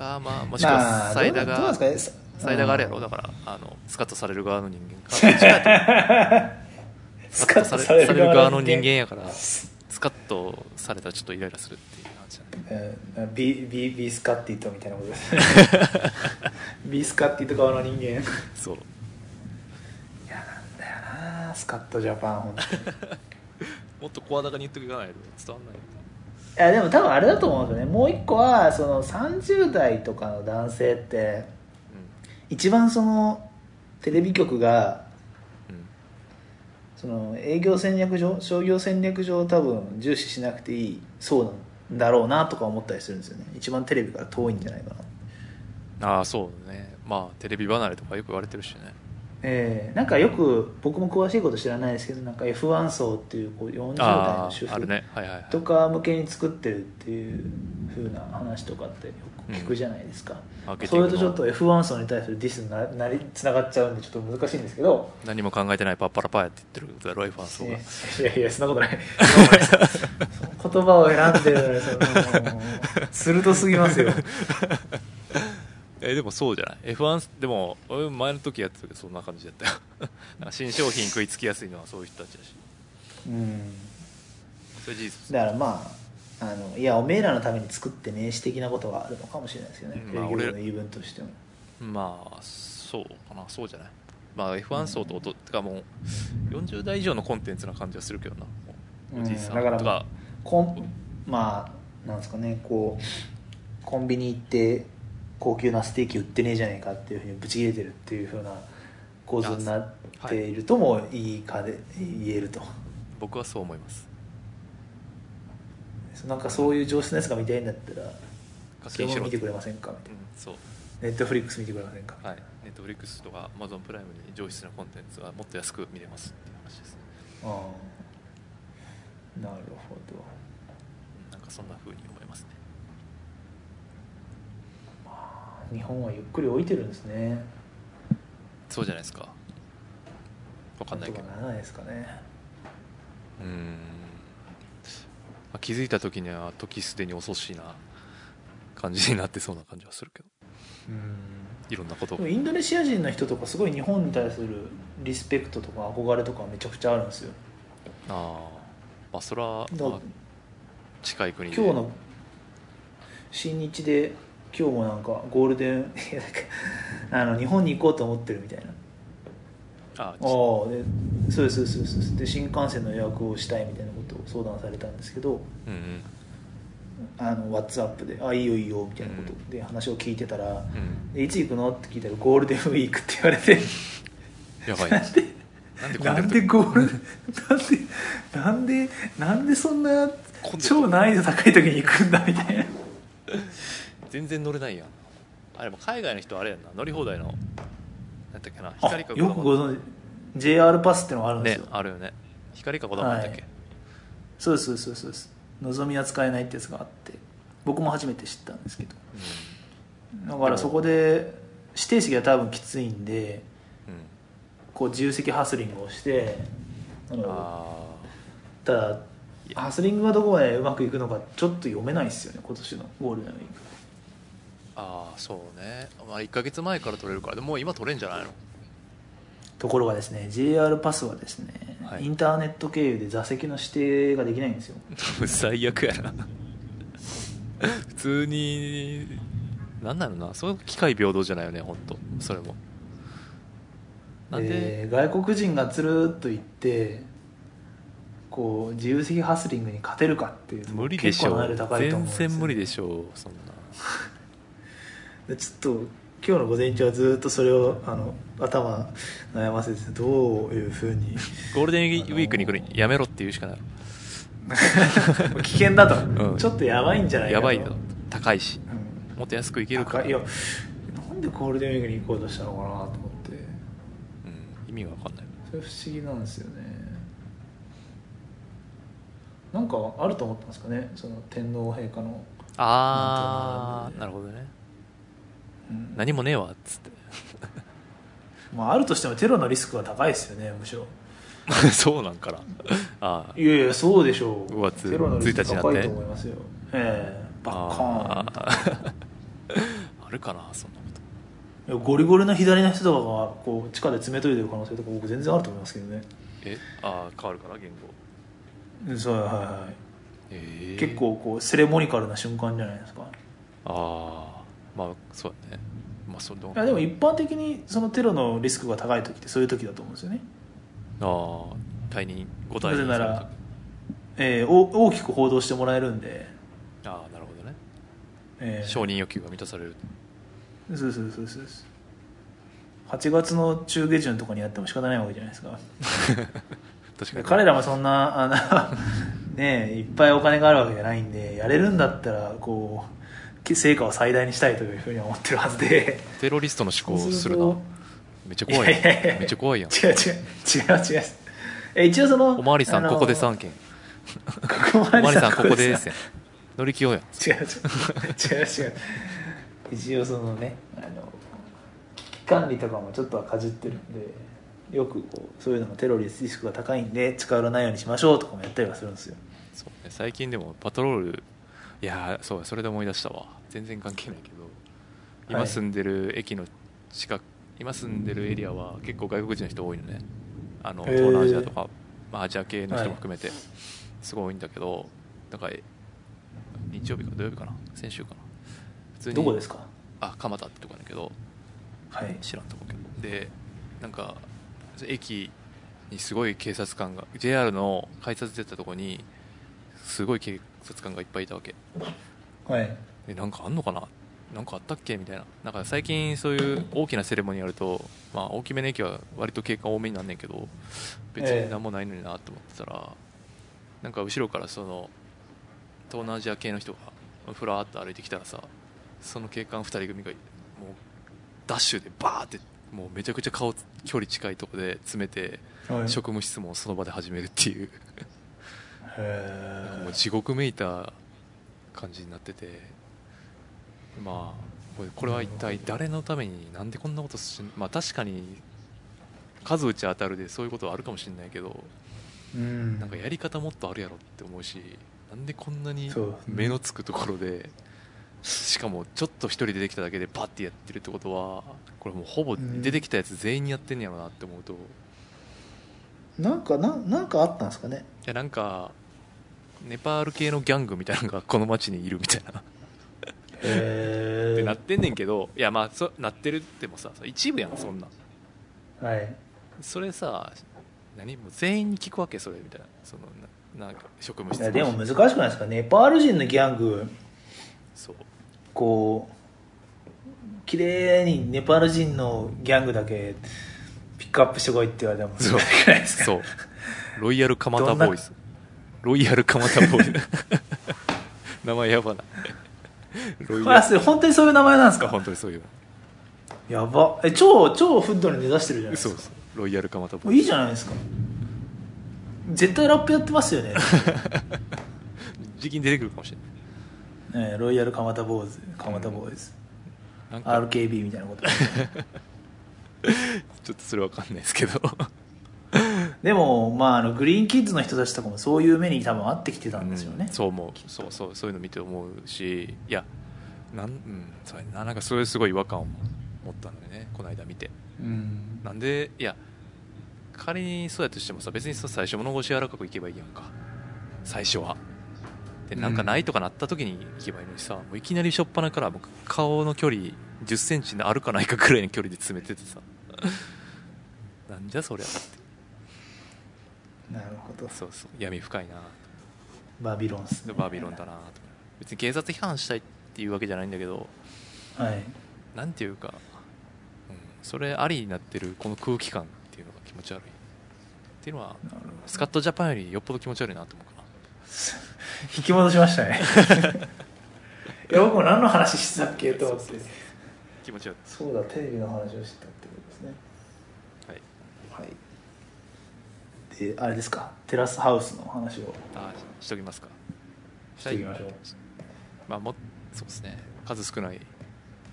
S1: かまあもしく
S2: ま
S1: は
S2: あ
S1: サイダが、
S2: どうどうですかね
S1: サイダがあれやろ？
S2: うん
S1: だからあのスカッとされる側の人間か。
S2: スカッと
S1: され
S2: る
S1: される側
S2: 側の
S1: の人間やからスカッとされたらちょっとイライラするっていう感じだね
S2: うんビビビスカッティとみたいなこと。ですビスカッティと側の人間。いや
S1: そう
S2: なんだよなスカットジャパン本当に
S1: もっと声高に言っていかないと伝わんない
S2: いやでも多分あれだと思うんですよね。もう一個はその30代とかの男性って一番そのテレビ局が
S1: うん。うん
S2: その営業戦略上商業戦略上多分重視しなくていいそうなんだろうなとか思ったりするんですよね。一番テレビから遠いんじゃないかな。
S1: ああそうだね。まあテレビ離れとかよく言われてるしね
S2: えーなんかよく僕も詳しいこと知らないですけどなんか F1 層っていうこう40代
S1: あ
S2: の主婦とか向けに作ってるっていう風な話とかってよく聞くじゃないですか、
S1: マーケテ
S2: それとちょっと F1 層に対するディスにななりつながっちゃうんでちょっと難しいんですけど。
S1: 何も考えてないパッパラパーやって言ってるだろ F1 層が
S2: いやいやそんなことない。言葉を選んでる 鋭すぎますよ
S1: えでもそうじゃない？F1 でも俺前の時やってたけどそんな感じだったよ。なんか新商品食いつきやすいのはそういう人たちだし。
S2: うん。
S1: それ事実
S2: だからまああのいやおめえらのために作ってね私的なことがあるのかもしれないですよね、
S1: うんまあ
S2: 営業の言い分としても。
S1: まあそうかな。そうじゃない？まあ F1 層と音てかもう40代以上のコンテンツな感じはするけどな。おじいさん
S2: うんだから
S1: とか
S2: コンまあなんですかねこうコンビニ行って高級なステーキ売ってねえじゃねえかっていうふうにブチ切れてるっていうふうな構図になっているともいいかで言えると。
S1: 僕はそう思います。
S2: なんかそういう上質なやつが見たいんだったら
S1: 課
S2: それも見てくれませんか？みたい
S1: うんそう。
S2: なネットフリックス見てくれませんか？
S1: はい。ネットフリックスとか Amazon プライムに上質なコンテンツはもっと安く見れますっていう話です
S2: ああ。なるほど。
S1: うんなんかそんな風に思いますね
S2: 日本はゆっくり置いてるんですね。
S1: そうじゃないですか。わかんないけど。
S2: ないですかね。
S1: うーん、まあ、気づいた時には時すでに遅しいな感じになってそうな感じはするけど。
S2: うん。
S1: いろんなこと。
S2: インドネシア人の人とかすごい日本に対するリスペクトとか憧れとかめちゃくちゃあるんですよ。
S1: ああまあそれは、
S2: だ
S1: まあ、近い国で。
S2: 今日の新日で今日もなんかゴールデン いやなんかあの日本に行こうと思ってるみたいな。
S1: あ
S2: ああでそうですそうですそうです。で新幹線の予約をしたいみたいなことを相談されたんですけど
S1: うんうん。
S2: あの WhatsApp で「あいいよいいよ」みたいなことで話を聞いてたら
S1: うん「
S2: でいつ行くの?」って聞いたら「ゴールデンウィーク」って言われて。
S1: やばい。なんでなんで
S2: ゴールなんでなんでなんでそんな超難易度高い時に行くんだみたいな
S1: 全然乗れないやん。あれも海外の人あれやんな。乗り放題のなんだっけな。
S2: あ
S1: 光か
S2: よくご存知 JR パスってのがあるんです
S1: ね
S2: よ、
S1: あるよね。光かこだまだっけ、
S2: はい。そうですそうですそうです。のぞみは使えないってやつがあって。僕も初めて知ったんですけど。だからそこで指定席が多分きついんで
S1: うん、うん
S2: こう自由席ハスリングをしてあの
S1: あ
S2: ただハスリングがどこまでうまくいくのかちょっと読めないですよね今年のゴールデンウィーク
S1: ああそうね、まあ、1か月前から取れるから。でもう今取れんじゃないの？
S2: ところがですね JR パスはですね、
S1: はい。
S2: インターネット経由で座席の指定ができないんですよ。
S1: 最悪やな。普通になんなのな？そういう機械平等じゃないよね本当それも。なんで？
S2: で外国人がつるっと行ってこう自由席ハスリングに勝てるかっていうと
S1: 無理でしょ
S2: う。ん
S1: 全然無理でしょそんな。
S2: でちょっと今日の午前中はずっとそれをあの頭悩ませてどういうふうに
S1: ゴールデンウィークに来るやめろって言うしかない。
S2: 危険だと、
S1: うん。
S2: ちょっとやばいんじゃないかと。
S1: やばいよ。高いし。
S2: うん。
S1: もっと安くいけるから。
S2: 高い。いやなんでゴールデンウィークに行こうとしたのかなと思って。
S1: うん、意味が分かんない。
S2: それ不思議なんですよね。なんかあると思ったんですかね。その天皇陛下の、
S1: ああなるほどね
S2: うん。
S1: 何もねえわっつって。
S2: まあ、あるとしてもテロのリスクが高いですよねむしろ。
S1: そうなんかな。ああ。
S2: いやいやそうでしょう。
S1: 5月
S2: テロのリスク
S1: 1日になって。
S2: 高いと思いますよ。ええバッカーン。
S1: あー。あるかなそんなこと。
S2: いやゴリゴリの左の人とかがこう地下で詰めといてる可能性とか僕全然あると思いますけどね。
S1: え？ああ変わるかな言語。
S2: うんそうはいはい。はい、
S1: ええ
S2: 結構こうセレモニカルな瞬間じゃないですか。
S1: ああまあそうだね。まあその
S2: いやでも一般的にそのテロのリスクが高い時ってそういう時だと思うんですよね。
S1: ああ退任5退
S2: な
S1: 任
S2: ぜなら、えーお大きく報道してもらえるんで、
S1: ああなるほどね。
S2: えー。
S1: 承認欲求が満たされる。
S2: そうそうそうそう8月の中下旬とかにやっても仕方ないわけじゃないですか。
S1: 確かに。
S2: 彼らもそんなあの ねえいっぱいお金があるわけじゃないんでやれるんだったらこう成果を最大にしたいというふうには思ってるはずで。
S1: テロリストの思考をするな。めっちゃ怖いめっちゃ怖いやん。
S2: 違う違う。違う違う。え一応その
S1: おまわりさんここで3件
S2: おま
S1: わりさんここ
S2: で
S1: ですやん。乗り気よやん。
S2: 違う違う。違う違う。一応そのねあの危機管理とかもちょっとはかじってるんでよくこうそういうのもテロリスクが高いんで近寄らないようにしましょうとかもやったりはするんですよ。
S1: そうね。最近でもパトロールいやーそうそれで思い出したわ。全然関係ないけど。今住んでる駅の近く今住んでるエリアは結構外国人の人多いのね。あの東南アジアとか、まあ、アジア系の人も含めてすごい多いんだけどだから日曜日か土曜日かな先週かな。普通に
S2: どこですか？
S1: あ蒲田ってとこだけど
S2: はい。
S1: 知らんとこけど。でなんか駅にすごい警察官が JR の改札出たとこにすごい警察官がいっぱいいたわけ。
S2: はい。
S1: えなんかあんのかな？なんかあったっけ？みたいな。なんか最近そういう大きなセレモニーやると、まあ、大きめの駅は割と警官多めになんねんけど別
S2: ええ
S1: に何もないのになと思ってたら、なんか後ろからその東南アジア系の人がふらーっと歩いてきたらさその警官2人組がもうダッシュでバーってもうめちゃくちゃ顔距離近いとこで詰めて
S2: はい。
S1: 職務質問をその場で始めるっていうもう
S2: ー
S1: 地獄めいた感じになってて。まあこれは一体誰のためになんでこんなことしまあ確かに数打ち当たるでそういうことはあるかもしれないけど
S2: うん。
S1: なんかやり方もっとあるやろって思うしなんでこんなに目のつくところでしかもちょっと一人出てきただけでパッてやってるってことはこれもうほぼ
S2: うん。
S1: 出てきたやつ全員にやってんねやろなって思うと。い
S2: なんかななんかあったんですかね。
S1: やなんかネパール系のギャングみたいなのがこの街にいるみたいな。
S2: へ
S1: ってなってんねんけどいやまあそなってるってもさ一部やんそんな
S2: はい。
S1: それさ何？もう全員に聞くわけそれみたいな。そのななんか職務
S2: いやでも難しくないですか？ネパール人のギャング。
S1: そう。
S2: こう綺麗にネパール人のギャングだけピックアップしてこいって言われても
S1: そう。そう。ロイヤル蒲田ボーイズロイヤル蒲田ボーイズ 名前やばない。ロイヤル。
S2: あそれ本当にそういう名前なんですか？
S1: 本当にそういう。
S2: やば。え超超フッドに根ざしてるじゃないですか。
S1: そうそう。ロイヤル蒲田ボ
S2: もういいじゃないですか。絶対ラップやってますよね、
S1: 時期に出てくるかもしれない。
S2: ねロイヤル蒲田ボーイズ蒲田ボーイズ、
S1: なんか。
S2: RKB みたいなこと。
S1: ちょっとそれわかんないですけど
S2: でも、まあ、あのグリーンキッズの人たちとかもそういう目に多分合ってきてたんですよね、
S1: うん。そう思う。そうそうそういうの見て思うしいやなん,、うん、そうやな。なんかそれすごい違和感を持ったのよね。この間見て。
S2: うん。
S1: なんでいや仮にそうやとしてもさ別にさ最初物腰柔らかくいけばいいやんか。最初は。でなんかないとかなった時に行けばいいのにさ、もういきなりしょっぱなから僕顔の距離1 0ンチあるかないかぐらいの距離で詰めててさ。なんじゃそりゃって
S2: なるほど。
S1: そうそう。闇深いな
S2: バビロンっすね。
S1: バビロンだなと。別に警察批判したいっていうわけじゃないんだけど
S2: はい。
S1: なんていうか、うん、それありになってるこの空気感っていうのが気持ち悪い。っていうのはスカットジャパンよりよっぽど気持ち悪いなと思うかな。
S2: 引き戻しましたね。いや僕も何の話してたっけと思って。
S1: 気持ち悪い。
S2: そうだテレビの話をしてたってことですね
S1: はい
S2: はいであれですか？テラスハウスの話を。
S1: あしときますか。
S2: していきましょう。
S1: まあもそうですね。数少ない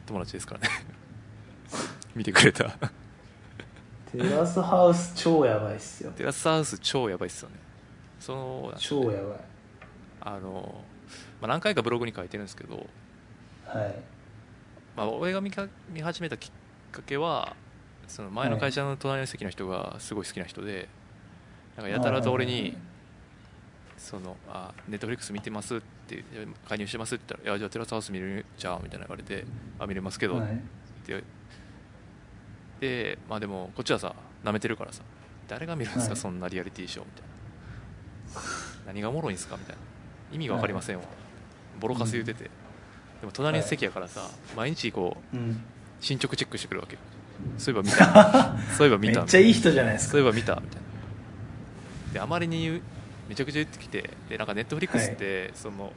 S1: 友達ですからね。見てくれた。
S2: テラスハウス超やばいっすよ。
S1: テラスハウス超やばいっすよね。その
S2: 超やばい。
S1: あの、まあ、何回かブログに書いてるんですけど、
S2: はい。
S1: まあ、俺が見か見始めたきっかけはその前の会社の隣の席の人がすごい好きな人でなんかやたらと俺に「そのあネットフリックス見てます?」って「加入してます?」って言ったら「いやじゃあテラスハウス見れるじゃん」みたいな言われて「あ見れますけど」
S2: はい。
S1: って。でまあでもこっちはさ舐めてるからさ誰が見るんですか、
S2: はい。
S1: そんなリアリティショーみたいな。何がおもろいんですかみたいな。意味が分かりませんわ、ボロカス言うてて、でも隣の席やからさ、毎日こう
S2: うん。
S1: 進捗チェックしてくるわけそういえば見た。そういえば見た。
S2: めっちゃいい人じゃないですか。
S1: そういえば見たみたいなであまりにめちゃくちゃ言ってきてでなんかネットフリックスって、その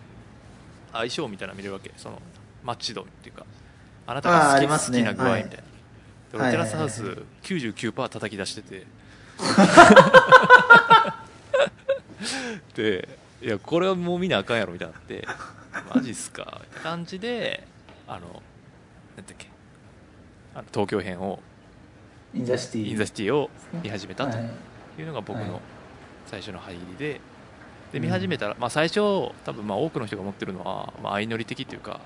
S1: 相性みたいなの見れるわけ。そのマッチ度っていうかあなたが好き,、好きな具合
S2: はい
S1: みたいな、で
S2: はい
S1: 俺テラスハウス
S2: はいはい。
S1: 99%叩き出してて。でいやこれはもう見なあかんやろみたいになってマジっすか？って感じであのなんだっけ？あの東京編を in the city in the city を見始めたと
S2: はい。
S1: いうのが僕
S2: はい。
S1: の最初の入りで。で見始めたら、まあ、最初多分まあ多くの人が持ってるのは、まあ、相乗り的というか、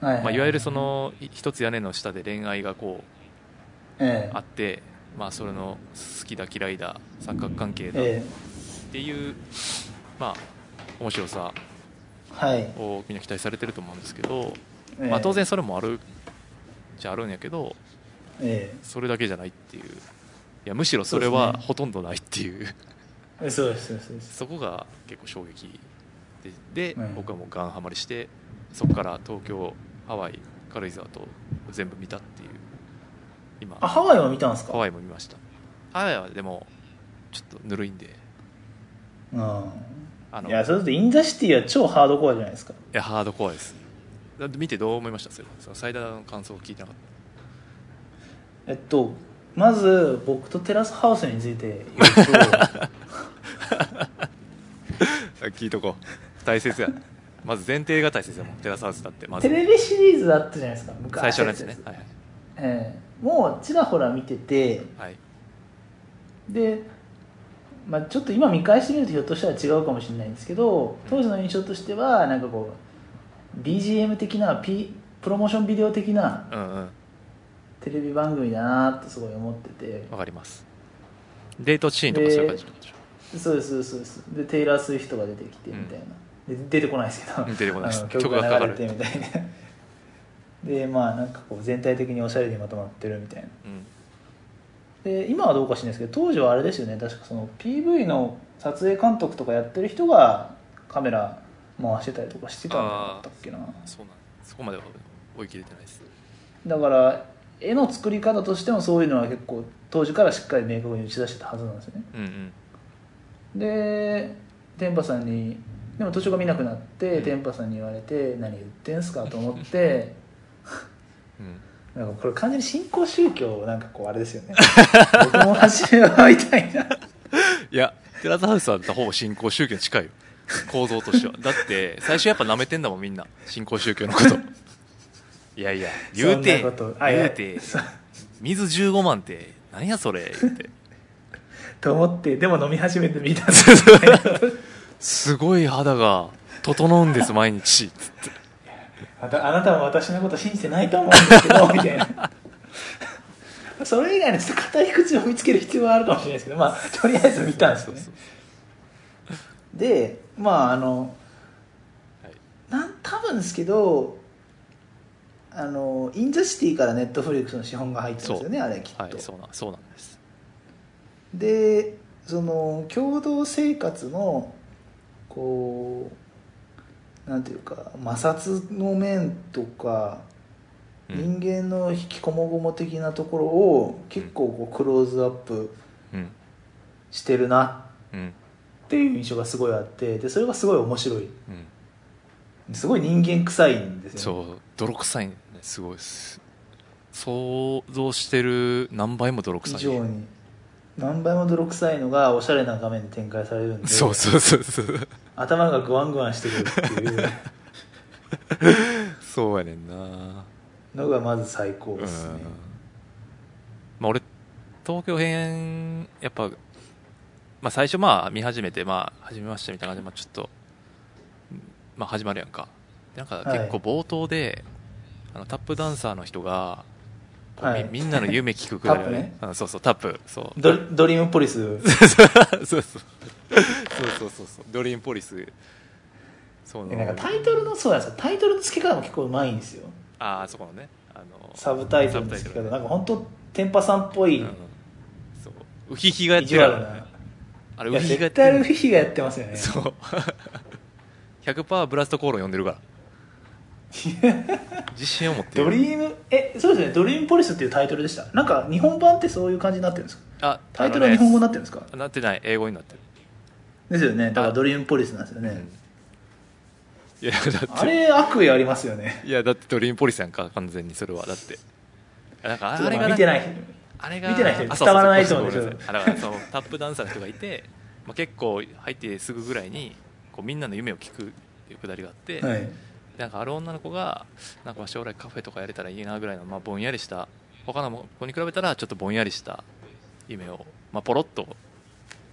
S2: はい
S1: まあ、いわゆるそのい一つ屋根の下で恋愛がこう
S2: ええ。
S1: あって、まあ、それの好きだ嫌いだ三角関係だっ
S2: え。
S1: ていう、まあ面白さをみんな期待されてると思うんですけど、
S2: ええ。
S1: まあ、当然それもあるじゃあるんやけど
S2: え
S1: それだけじゃないっていう。いやむしろそれはほとんどないっていう。
S2: えそうですそうですそうです。
S1: そこが結構衝撃でで、
S2: うん。
S1: 僕はもうガンハマりしてそこから東京ハワイ軽井沢と全部見たっていう今。
S2: あハワイは見たんですか？
S1: ハワイも見ました。ハワイはでもちょっとぬるいんで。
S2: うん
S1: あの
S2: いやそれだってインザシティは超ハードコアじゃないですか。
S1: いやハードコアです。だって見てどう思いました？それ。その最大の感想を聞いてなかっ
S2: えっとまず僕とテラスハウスについて言うと
S1: た 聞いとこう。大切や。まず前提が大切やもん。テラスハウスだって。まず。
S2: テレビシリーズあったじゃないですか。昔。
S1: 最初のやつね。はい
S2: ええ。もうちらほら見てて。
S1: はい。
S2: で、まあ、ちょっと今見返してみるとひょっとしたら違うかもしれないんですけど当時の印象としてはなんかこう BGM 的な、P、プロモーションビデオ的な
S1: うんうん。
S2: テレビ番組だなとすごい思ってて。
S1: わかります。デートシーンとかそういう感じ
S2: そうですそうですそうでテイラー・スウィフトが出てきてみたいな、で出てこないですけど。
S1: うん出てこないです。
S2: 曲
S1: 曲が
S2: 流れてみたいな。でまあなんかこう全体的におしゃれにまとまってるみたいな。
S1: うん。
S2: で今はどうか知らないですけど当時はあれですよね。確かその PV の撮影監督とかやってる人がカメラ回してたりとかしてたんじゃなかったっけな
S1: そうなんそこまでは追い切れてないです。
S2: だから絵の作り方としてもそういうのは結構当時からしっかり明確に打ち出してたはずなんですよね。
S1: うんうん
S2: で天パさんにでも途中が見なくなって、
S1: うん。
S2: 天パさんに言われて何言ってんすかと思って
S1: うん。
S2: なんかこれ完全に新興宗教なんかこうあれですよね。僕も始めはみたいな。い
S1: やテラスハウスはほぼ新興宗教に近いよ。構造としては。だって最初やっぱ舐めてんだもんみんな。新興宗教のこと。いやいや言うて言うて水15万って何やそれ言うて
S2: と思ってでも飲み始めてみた。んですよね
S1: すごい肌が整うんです毎日。つって
S2: あなたも私のこと信じてないと思うんですけどみたいな。それ以外のちょっと硬い口を見つける必要はあるかもしれないですけどまあとりあえず見たんですよね。でまああの
S1: はい。
S2: なん多分ですけどあのインザシティからネットフリックスの資本が入ってるんですよねあれきっと、
S1: はいそうなんそうなんです
S2: でその共同生活のこうなんていうか摩擦の面とか、
S1: うん。
S2: 人間の引きこもごも的なところを結構こうクローズアップ
S1: うん。
S2: してるな
S1: うん。
S2: っていう印象がすごいあってでそれがすごい面白い。
S1: うん。
S2: すごい人間臭いんですよね。
S1: そう泥臭いね。すごいです。想像してる何倍も泥臭い
S2: 以上に何倍も泥臭いのがおしゃれな画面で展開されるんで
S1: そうそうそうそう。
S2: 頭がグワングワンしてくるっていう。
S1: そうやねんな。
S2: のがまず最高
S1: うん
S2: ですね、
S1: まあ俺東京編やっぱまあ最初まあ見始めてまあ始めましたみたいな感じでまあちょっとまあ始まるやんか。でなんか結構冒頭で、あのタップダンサーの人が
S2: はい。
S1: みんなの夢聞くくらい。
S2: タップね。
S1: うんそうそうタップ。そう。
S2: ドドリームポリス。
S1: そうそう。そうそうそうそう。ドリームポリス。そう
S2: でなんかタイトルのそうなんですよ。タイトルの付け方も結構うまいんですよ。
S1: ああそこのね。あの
S2: サブタイトルの付け方。なんか本当天パさんっぽい、
S1: うんそう。ウヒヒがやっ
S2: 意
S1: てるあれウヒヒが
S2: がやってますよね。
S1: そう。100%ブラストコールン読んでるから 自信を持ってる。
S2: ドリーム？えそうですね。ドリームポリスっていうタイトルでした。なんか日本版ってそういう感じになってるんですか？
S1: あ
S2: タイトルは日本語になってるんですか、
S1: なってない。英語になってる、
S2: ですよね。だからドリームポリスなんですよね、
S1: うん。いやだって。
S2: あれ悪意ありますよね。
S1: いやだってドリームポリスやんか完全にそれは。だって。なんかあれが
S2: まあ見てない。
S1: あれが
S2: 見てない人伝わらないと思うん
S1: ご
S2: ですよ
S1: だからそのタップダンサーの人がいて、まあ、結構入ってすぐぐらいにこうみんなの夢を聞くっていうくだりがあって、
S2: はい
S1: なんかある女の子がなんか将来カフェとかやれたらいいなぐらいの、まあ、ぼんやりした。他の子に比べたらちょっとぼんやりした夢を、まあ、ポロッと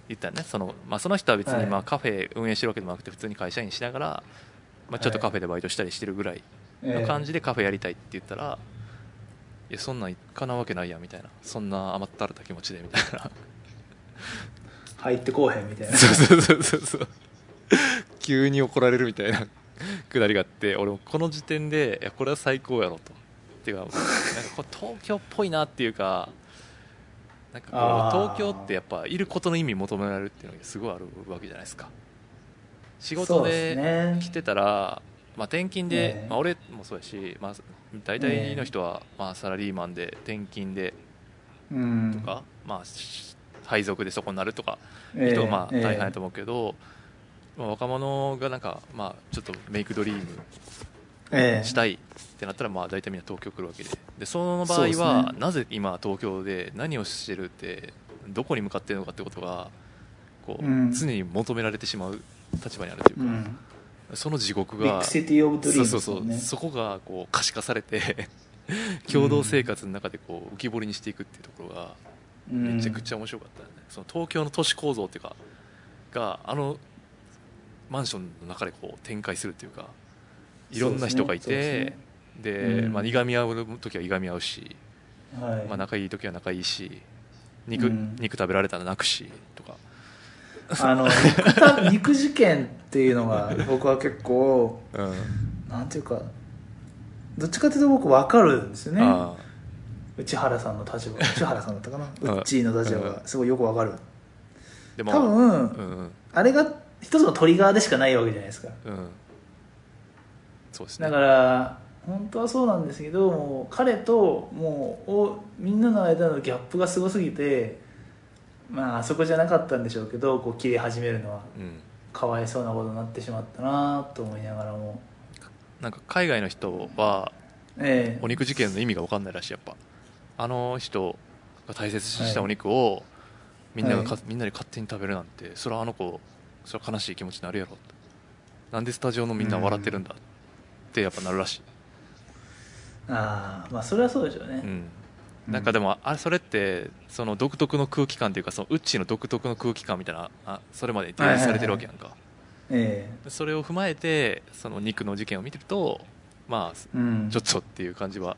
S1: 言ったよね。その,、まあ、その人は別
S2: はい。
S1: にまあカフェ運営してるわけでもなくて普通に会社員しながら、まあ、ちょっとカフェでバイトしたりしてるぐらいの感じでカフェやりたいって言ったら、いやそんなんかなわけないやみたいな。そんな甘ったれた気持ちでみたいな。
S2: 入ってこうへんみたいな。
S1: そうそうそうそうそう。急に怒られるみたいな くだりがあって俺もこの時点でいやこれは最高やろと。っていうかなんかこれ東京っぽいなっていうかなんかこう東京ってやっぱいることの意味求められるっていうのがすごいあるわけじゃないですか。仕事
S2: で
S1: 来てたら、まあ、転勤で、
S2: ええ
S1: まあ、俺もそうやし、まあ、大体の人は、まあ、サラリーマンで転勤で
S2: うん。
S1: とか、まあ、し配属でそこになるとか
S2: ええ
S1: 人はまあ
S2: ええ。
S1: 大変だと思うけど、まあ、若者がなんか、まあ、ちょっとメイクドリーム
S2: ええ。
S1: したいってなったら、まあ、大体みんな東京来るわけで。でその場合は、
S2: ね。
S1: なぜ今東京で何をしてるってどこに向かってるのかってことがこう、
S2: うん。
S1: 常に求められてしまう立場にあるというか、
S2: うん。
S1: その地獄がそうそうそう、
S2: ね
S1: そこがこう可視化されて共同生活の中でこう浮き彫りにしていくっていうところが
S2: うん。
S1: めちゃくちゃ面白かったよね、その東京の都市構造っていうかがあのマンションの中でこう展開するっていうかいろんな人がいて
S2: ね。
S1: で
S2: うん。
S1: まあ、いがみ合う時はいがみ合うし、
S2: はい。
S1: まあ、仲いい時は仲いいし肉,、
S2: うん。
S1: 肉食べられたら泣くしとか。
S2: あの 肉事件っていうのが僕は結構
S1: うん。
S2: なんていうかどっちかというと僕分かるんですよね。
S1: あ
S2: 内原さんの立場。内原さんだったかな。
S1: うん
S2: ウッチーの立場
S1: うん。
S2: がすごいよく分かる。
S1: ーでも
S2: 多分
S1: うんうん。
S2: あれが一つのトリガーでしかないわけじゃないですか。
S1: うん。そうですね。
S2: だから本当はそうなんですけどもう彼ともうおみんなの間のギャップがすごすぎてまああそこじゃなかったんでしょうけどこう切り始めるのは
S1: うん。
S2: かわいそうなことになってしまったなと思いながらも。
S1: なんか海外の人は
S2: ええ。
S1: お肉事件の意味が分かんないらしいやっぱ。あの人が大切にしたお肉をみんながか、
S2: はい。
S1: みんなで勝手に食べるなんてそれはあの子それは悲しい気持ちになるやろなんでスタジオのみんな笑ってるんだってやっぱなるらしい、
S2: ああまあそれはそうでしょうね、
S1: うん。なんかでもあれそれってその独特の空気感というかそのウッチーの独特の空気感みたいなあそれまでに提示されてるわけやんか、
S2: え
S1: それを踏まえてその肉の事件を見てるとまあ
S2: えうん。
S1: ちょっとっていう感じは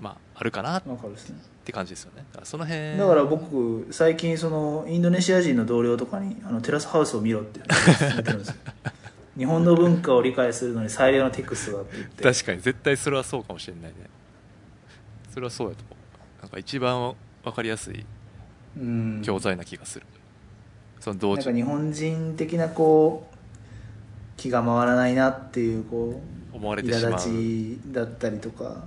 S1: まああるかな。
S2: かるですね
S1: て感じですよね。だからその辺
S2: だから僕最近そのインドネシア人の同僚とかにあのテラスハウスを見ろって言ってるんですよ。日本の文化を理解するのに最良のテクストだって。言って
S1: 確かに絶対それはそうかもしれないね。それはそうやと思う。なんか一番分かりやすい
S2: うん。
S1: 教材な気がする、その同時
S2: なんか日本人的なこう気が回らないなっていうこ
S1: 思わ
S2: う苛
S1: れてしまう、
S2: 立ちだったりとか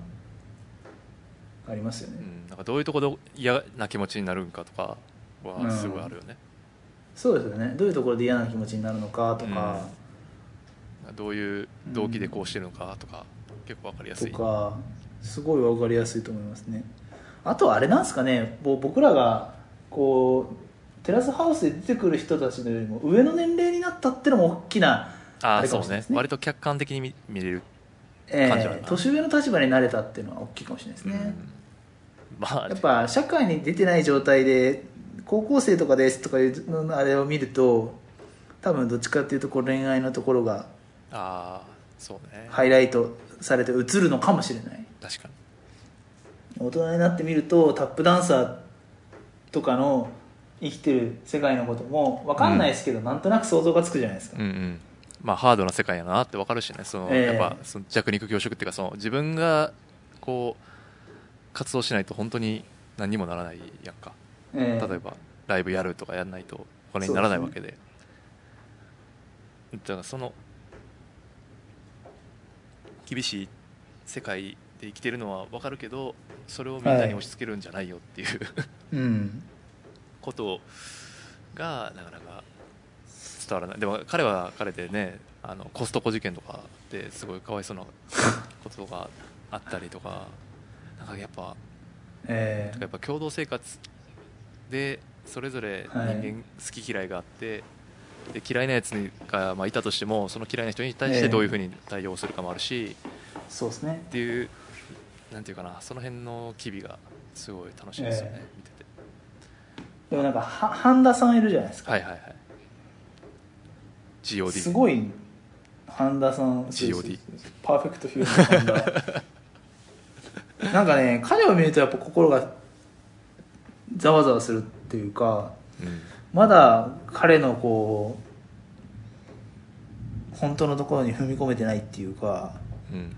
S2: ありますよね、
S1: かどういうところで嫌な気持ちになるんかとかはすごいあるよね、
S2: そうですよね。どういうところで嫌な気持ちになるのかとか、
S1: どういう動機でこうしてるのかとか、結構分かりやすい。
S2: とかすごい分かりやすいと思いますね。あとはあれなんですかね。ぼ僕らがこうテラスハウスで出てくる人たちのよりも上の年齢になったってのも大きな
S1: あ
S2: れかもしれないですね。
S1: 割と客観的に見見れる、
S2: え
S1: 感じはあるな
S2: ー年上の立場になれたっていうのは大きいかもしれないですね、
S1: うんまあ
S2: やっぱ社会に出てない状態で高校生とかですとかいうのあれを見ると多分どっちかっていうとこう恋愛のところが
S1: ああそうね、
S2: ハイライトされて映るのかもしれない。
S1: 確かに。
S2: 大人になってみるとタップダンサーとかの生きてる世界のことも分かんないですけど、なんとなく想像がつくじゃないですか、
S1: うんうん。まあハードな世界やなって分かるしね。その、
S2: ええ。
S1: やっぱその弱肉強食っていうかその自分がこう活動しないと本当に何にもならないやんか。
S2: ええ。
S1: 例えばライブやるとかやらないとお金にならないわけで。だからその厳しい世界で生きてるのは分かるけどそれをみんなに押し付けるんじゃないよっていう、
S2: うん。
S1: ことがなかなか伝わらない。でも彼は彼でねあのコストコ事件とかですごいかわいそうなことがあったりとかなんかやっぱ
S2: え
S1: やっぱ共同生活でそれぞれ人
S2: はい。
S1: 間好き嫌いがあって、で嫌いなやつがまあいたとしてもその嫌いな人に対し
S2: ええ。
S1: てどういうふうに対応するかもあるし、
S2: そうですね。
S1: っていうなんていうかなその辺の機微がすごい楽しいですよね、
S2: え
S1: 見てて。
S2: でもなんかは半田さんいるじゃないですか、
S1: はいはいはい。GOD
S2: すごい半田さん
S1: GOD
S2: パーフェクトヒューマン半田 なんかね彼を見るとやっぱ心がざわざわするっていうか
S1: うん。
S2: まだ彼のこう本当のところに踏み込めてないっていうか
S1: うん。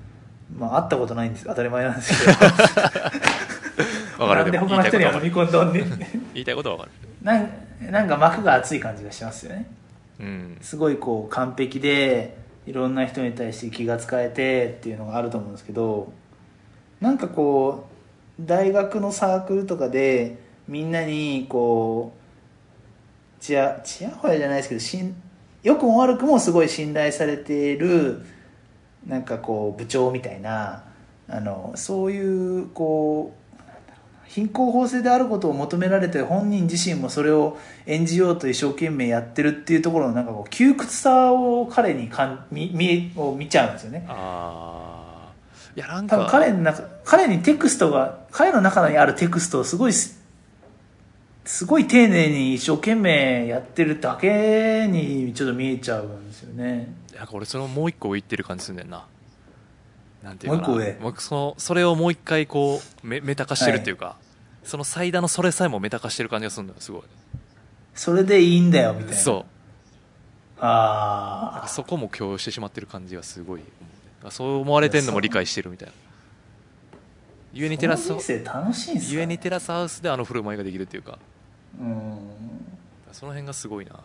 S2: まあ会ったことないんです当たり前なんですけど。
S1: わかる。
S2: なんで
S1: も
S2: 他の人には踏み込んだんね
S1: 言いたいことは わかる。
S2: なんなんか幕が厚い感じがしますよね。
S1: うん。
S2: すごいこう完璧でいろんな人に対して気が使えてっていうのがあると思うんですけどなんかこう大学のサークルとかでみんなにこうちやちやほやじゃないですけどしん良くも悪くもすごい信頼されているなんかこう部長みたいなあのそういうこう貧困法制であることを求められて本人自身もそれを演じようと一生懸命やってるっていうところのなんかこう窮屈さを彼にかん見見を見ちゃうんですよね。
S1: あいやなん
S2: 多分
S1: か
S2: 彼の中彼にテクストが彼の中にあるテクストをすごいすすごい丁寧に一生懸命やってるだけにちょっと見えちゃうんですよね。
S1: なんか俺そのもう一個上行ってる感じするんだよな。なんていうかな。
S2: もう一個上。
S1: 僕そのそれをもう一回こうメメタ化してるっていうか、その最大のそれさえもメタ化してる感じがするんだよすごい。
S2: それでいいんだよみたいな。
S1: そう。
S2: ああ
S1: そこも許容してしまってる感じがすごい思う。ねだからそう思われてるのも理解してるみたいな。ゆえにテラス
S2: ね、
S1: ゆえにテラスハウスであの振る舞いができるっていうか。
S2: うん。
S1: その辺がすごいなと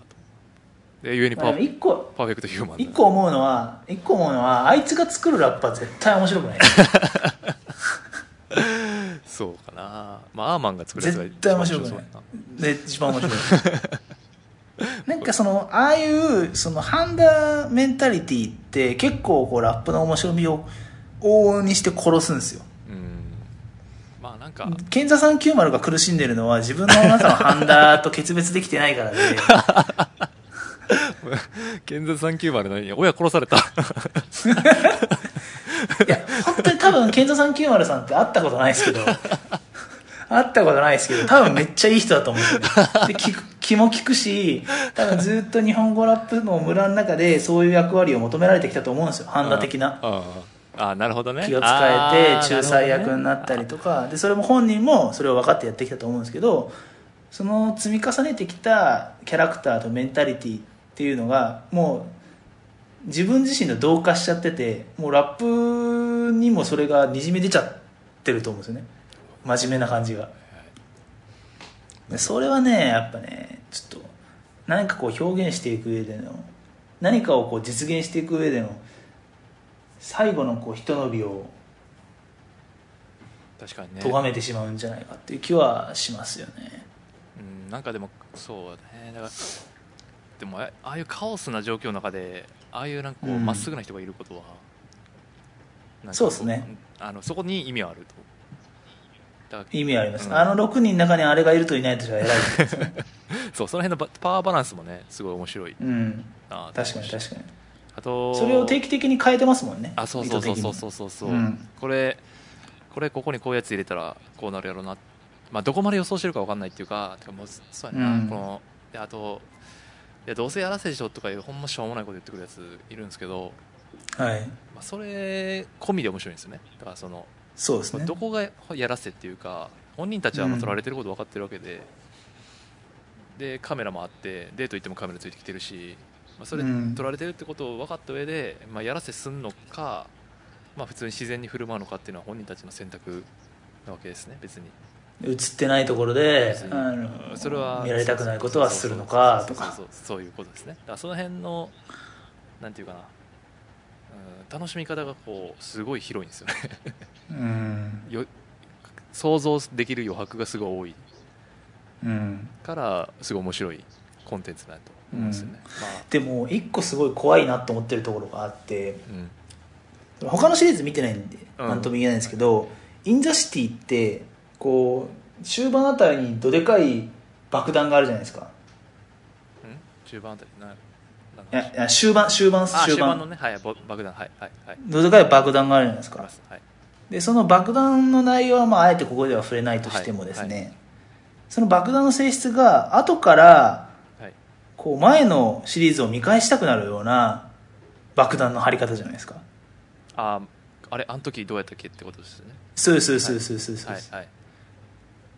S1: でゆえにパー
S2: 一個
S1: パーフェクトヒューマンだ。
S2: 一個思うのは一個思うのはあいつが作るラップは 絶対面白くない。
S1: そうかな。まあアーマンが作るやつが
S2: 絶対面白くない。
S1: 一番
S2: 面白い なんかそのああいうそのハンダメンタリティって結構こうラップの面白みを往々にして殺すんですよ。
S1: まあなんか
S2: 賢座390が苦しんでるのは自分の中のハンダと決別できてないからで
S1: 健全390のに親殺された
S2: いや本当に多分賢座390さんって会ったことないですけど会ったことないですけど多分めっちゃいい人だと思うんですよね。で聞く気も利くし多分ずっと日本語ラップの村の中でそういう役割を求められてきたと思うんですよ。ハンダ的な。
S1: うんあなるほどね。
S2: 気を使えて仲裁役になったりとかでそれも本人もそれを分かってやってきたと思うんですけどその積み重ねてきたキャラクターとメンタリティっていうのがもう自分自身の同化しちゃっててもうラップにもそれがにじみ出ちゃってると思うんですよね真面目な感じが。でそれはねやっぱねちょっと何かこう表現していく上での何かをこう実現していく上での最後のこうひと伸びを
S1: 確かにね。
S2: 咎めてしまうんじゃないかっていう気はしますよね。
S1: うん、なんかでもそうね。だからでもあああいうカオスな状況の中でああいうなんかこう
S2: うん。
S1: ま、っすぐな人がいることは
S2: そうですね。
S1: あのそこに意味はあると
S2: 意味あります、
S1: うん。
S2: あの6人の中にあれがいるといないとじゃ偉い。ですね
S1: そうその辺のバパワーバランスもねすごい面白い。
S2: うん。
S1: な
S2: 確かに確かに。
S1: あと
S2: それを定期的に変えてますもんね
S1: あそうそうそうそうそうそうそう、
S2: うん
S1: これこれここにこういうやつ入れたらこうなるやろうなまあどこまで予想してるか分かんないっていうかてかもうそうやな、
S2: うん
S1: このであといやどうせやらせでしょとかいうほんましょうもないこと言ってくるやついるんですけど、
S2: はい
S1: まあ、それ込みで面白いんですよねだからその、
S2: そうですね。
S1: どこがやらせっていうか本人たちは撮られてること分かってるわけで、でカメラもあってデート行ってもカメラついてきてるし、まあ、それ
S2: うん。
S1: 撮られてるってことを分かった上で、まあ、やらせすんのか、まあ、普通に自然に振る舞うのかっていうのは本人たちの選択なわけですね別に。
S2: 映ってないところで
S1: それは
S2: 見られたくないことはするのかとか。
S1: そういうことですね。だからその辺のなんていうかな、うん、楽しみ方がこうすごい広いんですよね。
S2: うん。
S1: よ想像できる余白がすごい多い。
S2: うん。
S1: からすごい面白いコンテンツだと思うんですよね、
S2: でも一個すごい怖いなと思ってるところがあって
S1: まあ、うん、
S2: 他のシリーズ見てないんで
S1: うん。
S2: 何とも言えないんですけど「イン・ザ・シティ」ってこう終盤あたりにどでかい爆弾があるじゃないですか。
S1: うん？中盤あたり？
S2: いやいや終盤終盤
S1: あ
S2: 終盤。
S1: のね。はいぼ爆弾。はいはいはい。
S2: どでかい爆弾があるじゃないです。か
S1: はい。
S2: でその爆弾の内容はまああえてここでは触れないとしてもですね、
S1: はい
S2: その爆弾の性質が後から
S1: はい。
S2: こう前のシリーズを見返したくなるような爆弾の張り方じゃないですか。
S1: ああれあの時どうやったっけってことですよね。
S2: そうそうそうですそうです、
S1: はいはい。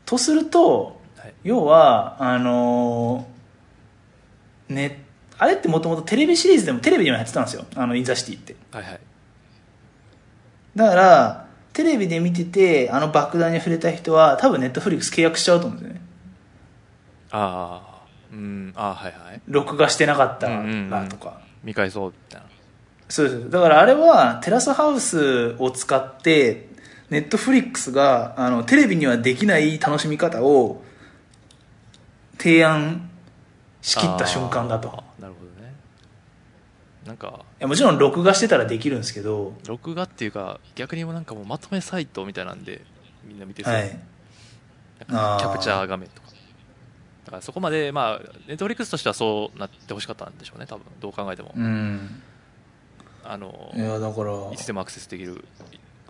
S2: とすると
S1: はい。
S2: 要はあのーねあれってもともとテレビシリーズでもテレビでもやってたんですよ。あのインザシティって。
S1: はいはい。
S2: だからテレビで見ててあの爆弾に触れた人は多分ネットフリックス契約しちゃうと思うんですよね。
S1: ああうん。あはいはい。
S2: 録画してなかった
S1: うんうんうん。
S2: らとか、
S1: 見返そうみたいな
S2: そうですだからあれはテラスハウスを使ってネットフリックスがあのテレビにはできない楽しみ方を提案しきった瞬間だと。
S1: なるほどね。なんか
S2: いやもちろん録画してたらできるんですけど。
S1: 録画っていうか逆にもうなんかもうまとめサイトみたいなんでみんな見てそう、
S2: はい。
S1: キャプチャー画面とか。だからそこまでまあネットフリックスとしてはそうなってほしかったんでしょうね多分。どう考えても、
S2: うん。
S1: あの
S2: いやだから。
S1: いつでもアクセスできる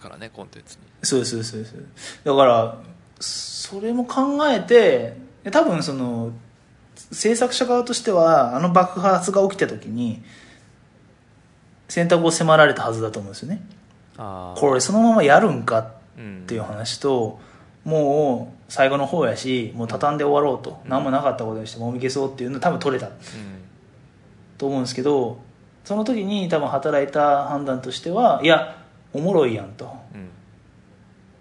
S1: からねコンテンツに。
S2: そうそうですそうです。だからそれも考えて多分その制作者側としてはあの爆発が起きた時に選択を迫られたはずだと思うんですよね。
S1: あ
S2: これそのままやるんか
S1: うん
S2: っていう話と、もう最後の方やしもう畳んで終わろうと、何もなかったことにしてもみ消そうっていうの多分取れた
S1: うん。
S2: と思うんですけどその時に多分働いた判断としてはいやおもろいやんと。
S1: うん。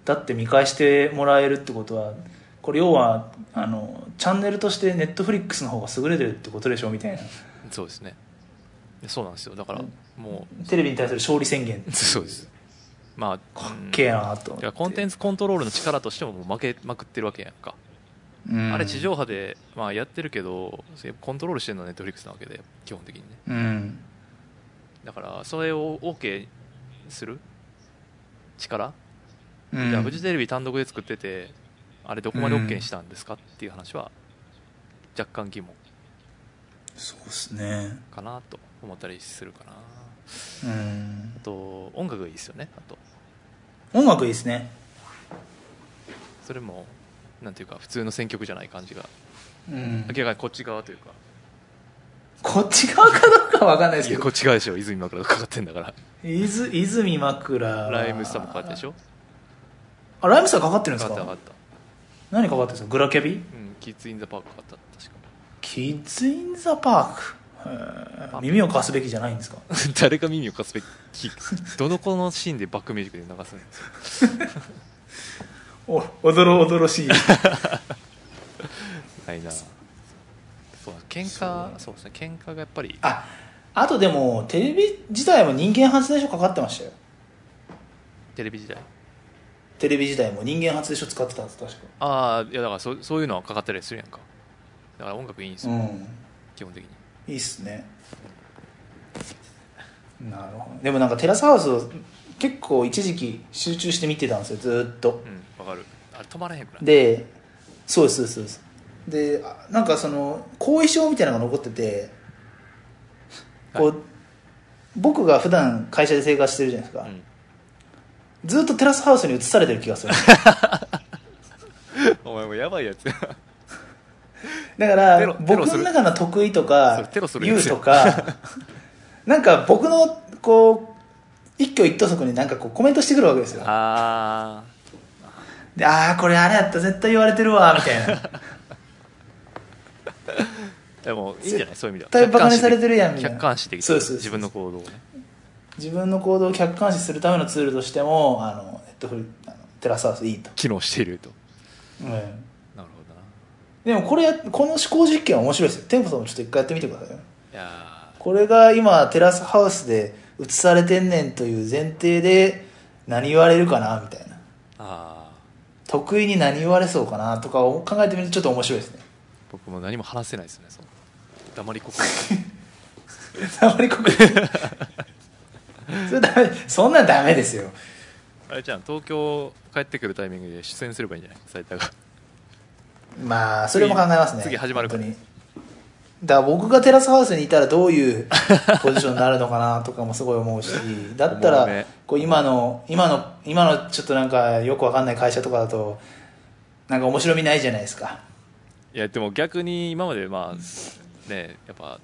S2: だって見返してもらえるってことはこれ要はあのチャンネルとしてネットフリックスの方が優れてるってことでしょみたいな。
S1: そうですね。でそうなんですよ。だからも
S2: テレビに対する勝利宣言。
S1: うそうです。まあ
S2: かっけえなと
S1: コンテンツコントロールの力としてももう負けまくってるわけやんか、
S2: うん。
S1: あれ地上波で、まあ、やってるけどコントロールしてるのはネットフリックスなわけで基本的にね。
S2: うん。
S1: だからそれを OK する力、
S2: うん。
S1: じゃあフジテレビ単独で作っててあれどこまで OK にしたんですかっていう話は若干疑問。
S2: そうですね。
S1: かなと思ったりするかな。
S2: うん。
S1: あと音楽がいいですよねあと。
S2: 音楽いいですね。
S1: それもなんていうか普通の選曲じゃない感じが。
S2: うん。
S1: 明らかにこっち側というか。
S2: こっち側かどうかは分かんないですけど。
S1: いやこっち側でしょ泉枕がかかってんだから。
S2: いず泉枕。は
S1: ライムスターもかかってるでしょ。
S2: あライムスターかかってるんですか？
S1: かかったかかった
S2: 何かかってるんですか？グラキャビ？
S1: うんキッズ・イン・ザ・パークかかった確か。
S2: キッズ・イン・ザ・パーク？へー。耳を貸すべきじゃないんですか？
S1: 誰が耳を貸すべき。どの子のシーンでバックミュージックで流すんですか？
S2: おおどろおどろしい。
S1: ないな。そう喧嘩そうですね。喧嘩がやっぱり。
S2: ああとでもテレビ自体も人間発電所かかってましたよ。
S1: テレビ時代
S2: テレビ時代も人間発電所使ってたんです確か。
S1: ああいやだからそそういうのはかかったりするやんか。だから音楽いいんですよ、
S2: うん。
S1: 基本的に。
S2: いいっすね。なるほど。でもなんかテラスハウスを結構一時期集中して見てたんですよずーっと。
S1: うんわかる。あれ止まらへんくらい
S2: でそうですそうですそうでなんかその後遺症みたいなのが残っててこう、僕が普段会社で生活してるじゃないですか、
S1: うん
S2: ずっとテラスハウスに移されてる気がする。
S1: お前もうやばいやつ。や
S2: だから僕の中の得意と
S1: そ
S2: か
S1: れテロする。やつ
S2: 言うとか なんか僕のこう一挙一投足になんかこうコメントしてくるわけですよ。
S1: あ
S2: でああこれあれやった絶対言われてるわみたいな。
S1: ー でもいいんじゃない？そういう意味では。
S2: 絶対バカにされてるやんみたいな。
S1: 客観視でき自分の行動をね
S2: 自分の行動を客観視するためのツールとしてもあのネットフリあのテラスハウスいいと、
S1: 機能していると。
S2: うん、
S1: なるほどな。
S2: でもこれやこの思考実験は面白いですよ。テンポさんもちょっと一回やってみてくださいよ。
S1: いや
S2: これが今テラスハウスで映されてんねんという前提で何言われるかなみたいな。
S1: ーあー。
S2: 得意に何言われそうかなとかを考えてみるとちょっと面白いですね。
S1: 僕も何も話せないですねその黙りこく。
S2: あまりここ それダメそんなんダメですよ。
S1: あれじゃん東京帰ってくるタイミングで出演すればいいんじゃない？斉田が。
S2: まあそれも考えますね。
S1: 次次始まるから。
S2: 本当に。だから僕がテラスハウスにいたらどういう ポジションになるのかなとかもすごい思うしだったらこう今の今の今のちょっとなんかよくわかんない会社とかだとなんか面白みないじゃないですか。
S1: いやでも逆に今までまあねやっぱ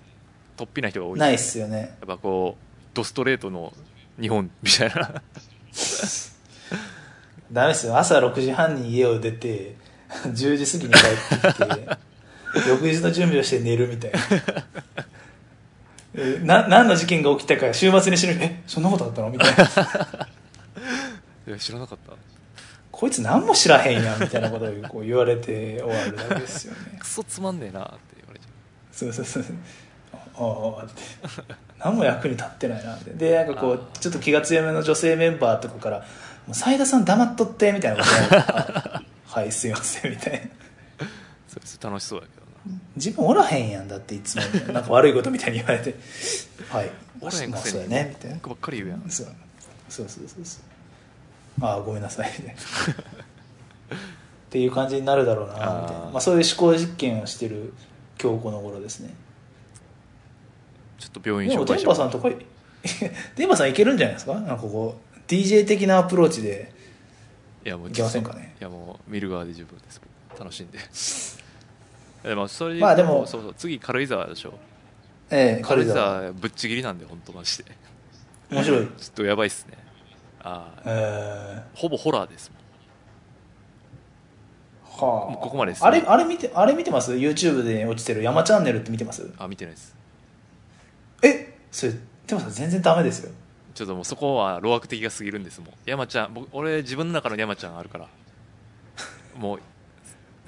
S1: 突飛な人が多い。
S2: ないっすよね。
S1: やっぱこうドストレートの日本みたいな。
S2: ダメですよ。朝6時半に家を出て 10時過ぎに帰ってきて 翌日の準備をして寝るみたいな。えな何の事件が起きたか週末に知る。えそんなことあったの？みたいな。い
S1: や知らなかった。
S2: こいつ何も知らへんやんみたいなことをこう言われて終わるだけですよね。
S1: クソつまんねえなって言われちゃ
S2: そうそうそう。あああって何も役に立ってないなでなんかこう
S1: あ
S2: ちょっと気が強めの女性メンバーとかから「もう斉田さん黙っとって」みたいなこと はいすいません」みたいな。
S1: うそれ楽しそうだけどな。
S2: 自分おらへんやんだっていつも。なんか悪いことみたいに言われて「はい。
S1: おらへんくせに
S2: まあそうやね」みたいな。
S1: ばっかり言うやん。
S2: そう。そうそうそうそう。ああごめんなさい。みたいなっていう感じになるだろうなみたいな。まあ、そういう思考実験をしてる今日この頃ですね
S1: ちょっと病院
S2: でも
S1: 紹介しよう。
S2: パさんとかテンパさんいけるんじゃないですか？なんかこう DJ 的なアプローチで。
S1: いやもう
S2: いけませんかね？
S1: いやもう見る側で十分です。楽しんで。でもそれ
S2: まあでも
S1: そうそう次軽井沢でしょ。
S2: ええ
S1: 軽井
S2: 軽井沢
S1: 沢ぶっちぎりなんで本当マジで。ちょ
S2: 面白い。
S1: っとやばいっすね。ああ
S2: え
S1: ほぼホラーですもん。
S2: ー、はあ。
S1: もうここまでですね。
S2: あれあれ見てあれ見てます？YouTube で落ちてる山チャンネルって見てます？
S1: あ見てないです
S2: えそれテンパさん全然ダメですよ。
S1: ちょっともうそこは老悪的が過ぎるんですもん山ちゃん僕俺自分の中の山ちゃんあるから。もう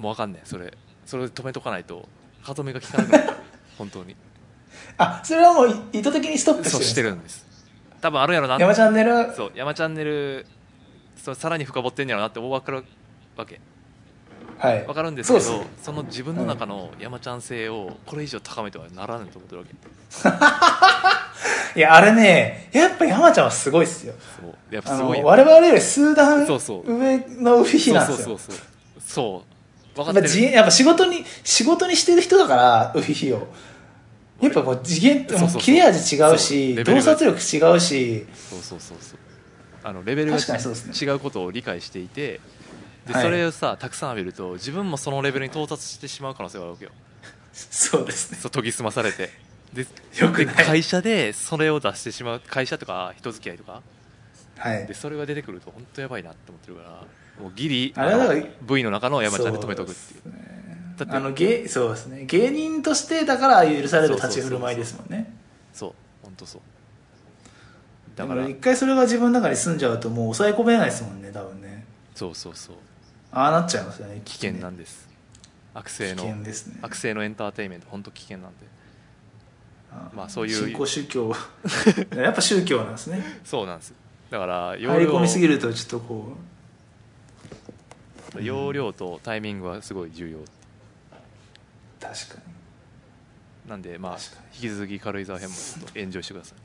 S1: もう分かんねえそれそれで止めとかないと歯止めが効かなくなる本当に。
S2: あそれはもう意図的にストップして
S1: そうして
S2: る
S1: るんです。多分あるやろな
S2: 山チャンネル？
S1: そう山チャンネルそうさらに深掘ってんやろなって分かるわけ。
S2: はい
S1: 分かるんですけど
S2: そう
S1: その自分の中の山ちゃん性をこれ以上高めてはならないと思ってるわけ。
S2: いやあれねやっぱ山ちゃんはすごいっすよ。
S1: そう。やっぱ
S2: あ
S1: すごい
S2: 我々より数段上のウフィヒなんですよ。
S1: そうそうそうそう。分か
S2: やっ
S1: てる。
S2: やっぱ仕事に仕事にしてる人だからウフィヒを。やっぱもう次元っても
S1: そう
S2: 切れ味違うし洞察力違うし。
S1: そうそうそうそう。あのレベルが違うことを理解していてで
S2: はい。
S1: それをさたくさん浴びると自分もそのレベルに到達してしまう可能性があるわけよ。
S2: そうですね。
S1: そう研ぎ澄まされて。で
S2: よく
S1: 会社でそれを出してしまう会社とか人付き合いとか。
S2: はい。
S1: でそれが出てくると本当やばいなって思ってるからもうギリ
S2: あ
S1: の部位の中の山ちゃんで止めとくっていう。
S2: そうですね。
S1: だって
S2: あの芸そうですね。芸人としてだから許される立ち振る舞いですもんね。
S1: そう本当そう。
S2: だか
S1: ら
S2: 一回それが自分の中に住んじゃうともう抑え込めないですもんね多分ね。
S1: そうそうそう
S2: ああなっちゃいますよね
S1: 危険なんです。悪性の
S2: 危険ですね。
S1: 悪性のエンターテインメント本当危険なんで。
S2: あ
S1: まあそういう
S2: 新興宗教。やっぱ宗教なんですね。
S1: そうなんです。だから
S2: 入り込みすぎ
S1: る
S2: るとちょっとこ
S1: 容量とタイミングはすごい重要。
S2: う確かに。
S1: なんでまあ引き続き軽井沢編もちょっとエンジョイしてください。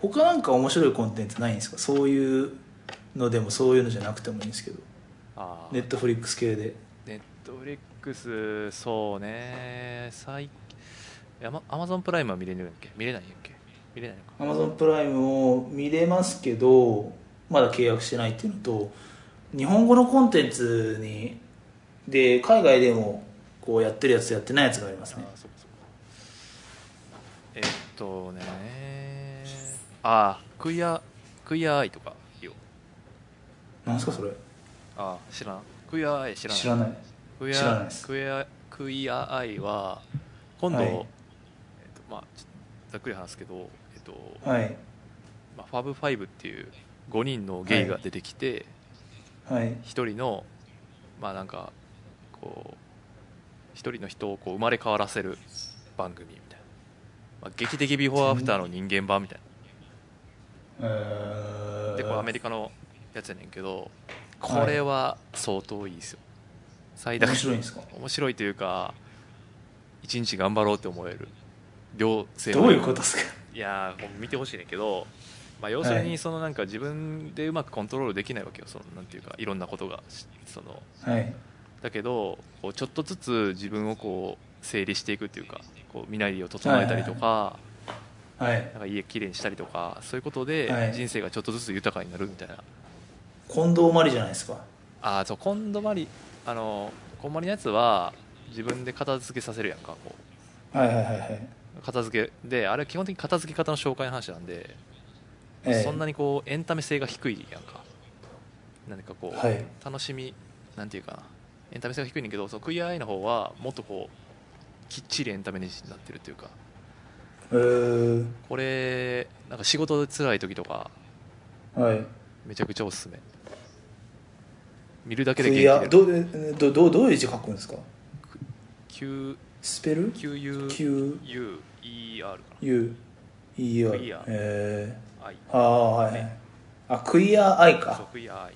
S2: 他なんか面白いコンテンツないんですか？そういうのでもそういうのじゃなくてもいいんですけどネットフリックス系で。
S1: ネットフリックスそうね。最アマゾンプライムは見れるんやっけ？見れないんやっけ？見れないのか。
S2: アマゾンプライムを見れますけどまだ契約してないっていうのと日本語のコンテンツにで海外でもこうやってるやつとやってないやつがありますね。
S1: あそうかそうか。えっとねああクイアクイアアイとか
S2: なんですかそれ？
S1: ああ知らん。クイアアイ知らない
S2: 知らない。
S1: Queer
S2: 知らないです。
S1: Queer Queer Eye は今度、
S2: はい。
S1: えっとまあざっくり話すけど、えっと
S2: はい。
S1: まあ、 Fab Five っていう5人のゲイが出てきて、
S2: はい。
S1: 一人のまあなんかこう一人の人をこう生まれ変わらせる番組みたいな、まあ、劇的ビフォーアフターの人間版みたい
S2: えー。
S1: なでこれアメリカのやつやねんけどこれは相当いいですよ。最大
S2: 面白いんですか？
S1: 面白いというか一日頑張ろうって思える。両性
S2: どういうことですか？
S1: いや見てほしいねんけど、まあ、要するにそのなんか自分でうまくコントロールできないわけよ。そのなんていうかいろんなことがしその。
S2: はい。
S1: だけどこうちょっとずつ自分をこう整理していくっていうかこう身なりを整えたりとか,、
S2: はい。
S1: なんか家きれいにしたりとかそういうことで
S2: はい。
S1: 人生がちょっとずつ豊かになるみたいな、
S2: 近藤麻里じゃないですか。
S1: ああそう今度まりあのこんまりのやつは自分で片付けさせるやんかこ
S2: はいはいはいはい。う
S1: 片付け。であれは基本的に片付け方の紹介の話なんで、
S2: ええ。
S1: そんなにこうエンタメ性が低いやんか。何かこう、
S2: はい。
S1: 楽しみなんていうかな。エンタメ性が低いねんだけどそのクイアアイの方はもっとこうきっちりエンタメになってるっていうか。
S2: え。ー、
S1: これなんか仕事で辛い時とか
S2: はい。
S1: めちゃくちゃおすすめ見るだけ
S2: ク
S1: で元気出る
S2: うどどどういう字書くんですか
S1: ？Q
S2: スペル
S1: ？QUER か
S2: Q U E R
S1: クイア。
S2: えああはいはい。あクイアアイか。
S1: クイアアイ。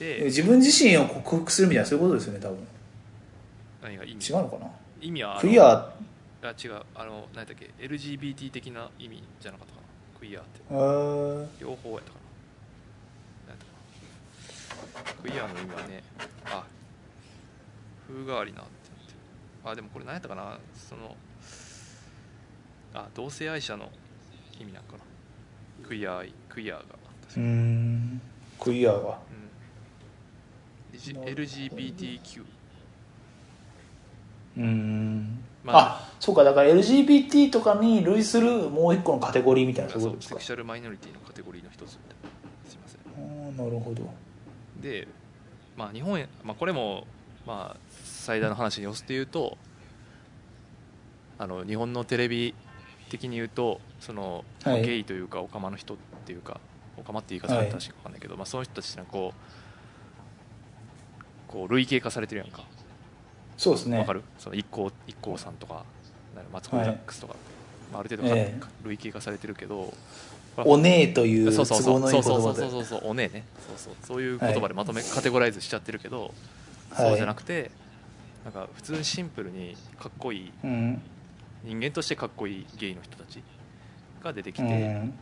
S2: え
S1: で
S2: 自分自身を克服するみたいなそういうことですよね多分。
S1: 何が意味？
S2: 違うのかな？
S1: 意味は
S2: クイア。
S1: あ違う。あの何だっけ？LGBT 的な意味じゃなかったかな？クイアって。
S2: えー、
S1: 両方やったかクイアの意味はねあ風変わりなってなってる。あでもこれ何やったかな？そのあ同性愛者の意味なんかな。クイア愛クイアが。
S2: うーん。クイアが。
S1: うん。LGBTQ
S2: うーん。
S1: まあ。
S2: あそうか。だから LGBT とかに類するもう一個のカテゴリーみたいなそういうことですか。
S1: セクシャルマイノリティのカテゴリーの一つみたいな。すいません。
S2: あーなるほど
S1: で、まあ、日本へ、まあ、これも、まあ、最大の話に寄せて言うとあの日本のテレビ的に言うとその、まあ
S2: はい。
S1: ゲイというかオカマの人っていうかオカマって言い方されたらしいか分かんないけど、まあ、その人たちがこうこう類型化されてるやんか。
S2: そうですね。
S1: わかる？その一行一行さんとかマツコ・デラックスとか、まあ、ある程度類型化されてるけど
S2: おねえという都合のいい言葉で。
S1: そうそうそうおねえね。そうそう。そういう言葉でまとめ、カテゴライズしちゃってるけど、そうじゃなくてなんか普通にシンプルにかっこいい
S2: うん
S1: 人間としてかっこいいゲイの人たちが出てき
S2: う
S1: て、
S2: ん。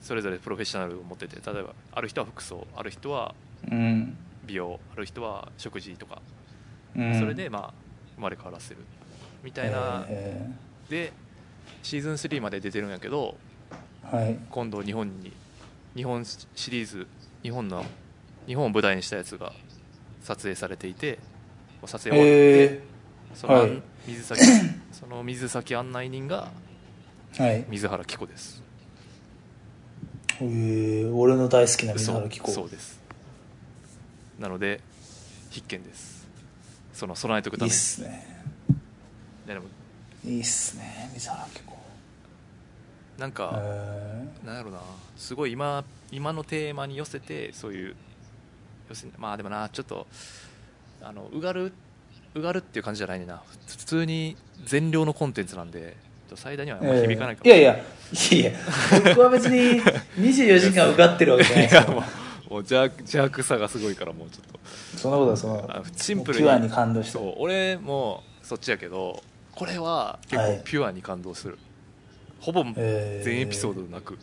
S1: それぞれプロフェッショナルを持ってて例えばある人は服装ある人は
S2: うん。
S1: 美容ある人は食事とか、
S2: うん。
S1: それでまあ生まれ変わらせるみたいな、
S2: え
S1: でシーズン3まで出てるんやけど今度日本に日本シリーズ日本の日本を舞台にしたやつが撮影されていて撮影終わって、
S2: え
S1: その、
S2: はい。
S1: 水先 その水先案内人が
S2: ー、はい。
S1: 水原希子です。
S2: えー、俺の大好きな水原希子。
S1: そうそうです。なので必見です。その備えておくために。
S2: いいっすね。いいっすね水原希子
S1: なんか、
S2: え
S1: なんやろな。すごい今今のテーマに寄せてそういう寄せまあでもなちょっとあのうがるうがるっていう感じじゃないねんな。普通に全量のコンテンツなんで最大には響かないかも。
S2: いやいやいやいや僕は別に24時間受かってるわけじゃないですよ。
S1: いやもう邪悪邪悪さがすごいからもうちょっと。
S2: そんなことはその
S1: あシンプル
S2: ピュアに感動して。
S1: そう俺もそっちやけどこれは結
S2: はい。
S1: 構ピュアに感動する、ほぼ
S2: えー。
S1: 全エピソード泣く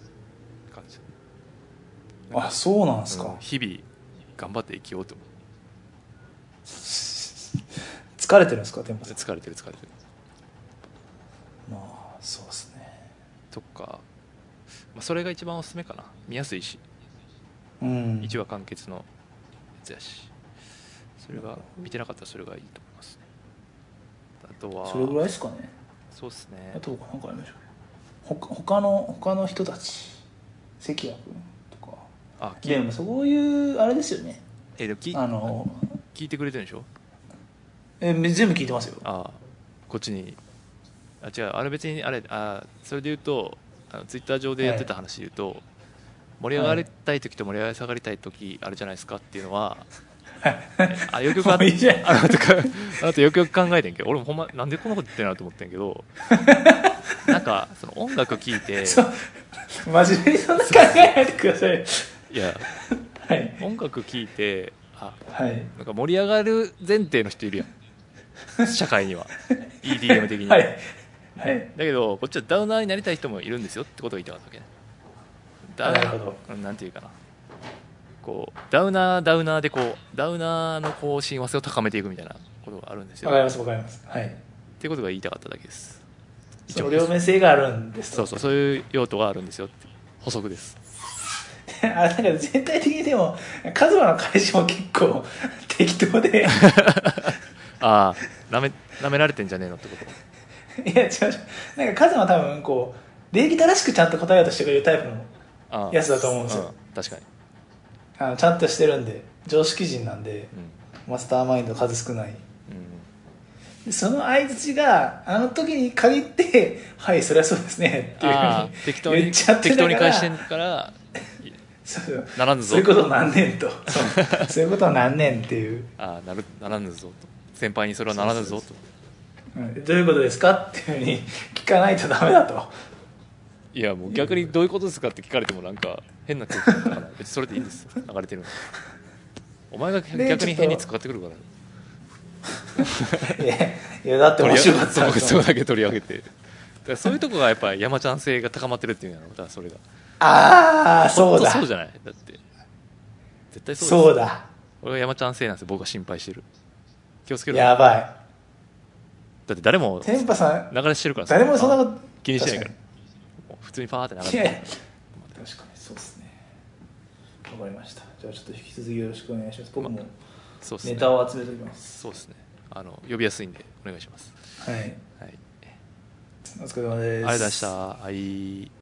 S1: 感じ、
S2: あそうなんすか、
S1: うん。日々頑張って生きようと思う。
S2: 疲れてるんですか天パさん
S1: 疲れてる疲れてる。
S2: まあそうですね。
S1: とか、まあ、それが一番おすすめかな。見やすいし。
S2: うん。
S1: 1話完結のやつやし。それが見てなかったらそれがいいと思いますね。あとは
S2: それぐらいですかね。
S1: そうですね。
S2: あと何かありましょうほか他の他の人たち関谷君とか。
S1: あき
S2: でもそういうあれですよね。
S1: えでもき
S2: あの
S1: 聞いてくれてるんでしょ？
S2: え全部聞いてますよ。
S1: あこっちに。あ違うあれ別にあれあそれで言うとあのツイッター上でやってた話で言うと、盛り上がりたい時と盛り上がりたい時あるじゃないですかっていうのは、あよくよくあ
S2: もういいじゃん。
S1: あのとかあとよくよく考えてんけど俺もほんまなんでこんなこと言ってんなと思ってんけど なんかその音楽聴いて
S2: 真面目にそんな考えないでください。
S1: いや
S2: はい。
S1: 音楽聴いてあ
S2: はい。
S1: なんか盛り上がる前提の人いるやん。社会には。EDM 的に、
S2: はい。はい。
S1: だけどこっちはダウナーになりたい人もいるんですよってことを言いたかったわけね。ダウ
S2: なるほど。
S1: うんなんていうかなこうダウナーダウナーでこうダウナーのこう親和性を高めていくみたいなことがあるんですよ。
S2: わかりますわかります。はい。
S1: っていうことが言いたかっただけです。
S2: その両面性があるんです。
S1: そうそうそういう用途があるんですよって。補足です。
S2: あなんか全体的にでもカズマの返しも結構適当で。
S1: ああなめなめられてんじゃねえのってこと？
S2: いや違う違う。なんかカズマは多分こう礼儀正しくちゃんと答えようとしてくれるタイプのやつだと思うんですよ。
S1: ん確かに、
S2: あのちゃんとしてるんで常識人なんで
S1: うん。
S2: マスターマインド数少ない。
S1: うん、
S2: でその相づちがあの時に限って「はいそりゃそうですね」っていうふう
S1: に
S2: に言っちゃって
S1: 適当に返してんから
S2: そうそう。
S1: ならぬぞ。
S2: そういうことなんねんと。そう。いうことなんねんっていう、
S1: ああなるならぬぞと。先輩にそれはならぬぞと。
S2: うん。どういうことですかっていうふうに聞かないとダメだと
S1: いやもう逆にどういうことですかって聞かれてもなんか変な空気だから別にそれでいいんですよ。流れてるの。お前が
S2: で
S1: 逆に変に使ってくるから。
S2: いやいやだって面白かった
S1: そう
S2: と
S1: そうだけ取り上げて。だからそういうとこがやっぱ山ちゃん性が高まってるっていうのだからそれが。
S2: ああそうだ。
S1: そうじゃない？だって。絶対そう
S2: そうだ。
S1: 俺が山ちゃん性なんですよ。僕が心配してる。気をつけろ。
S2: やばい。
S1: だって誰も
S2: 天パさん
S1: 流れしてるからさ。
S2: 誰もそんなこと
S1: 気にしてないから普通にパーって流れてる
S2: 確かにそうですね。わかりました。じゃあちょっと引き続きよろしくお願いします。僕も
S1: そうですね。
S2: ネタを集めておきます。
S1: そうですね。あの呼びやすいんでお願いします。
S2: はい。
S1: はい。
S2: お疲れ様です。
S1: ありがとうございました。はい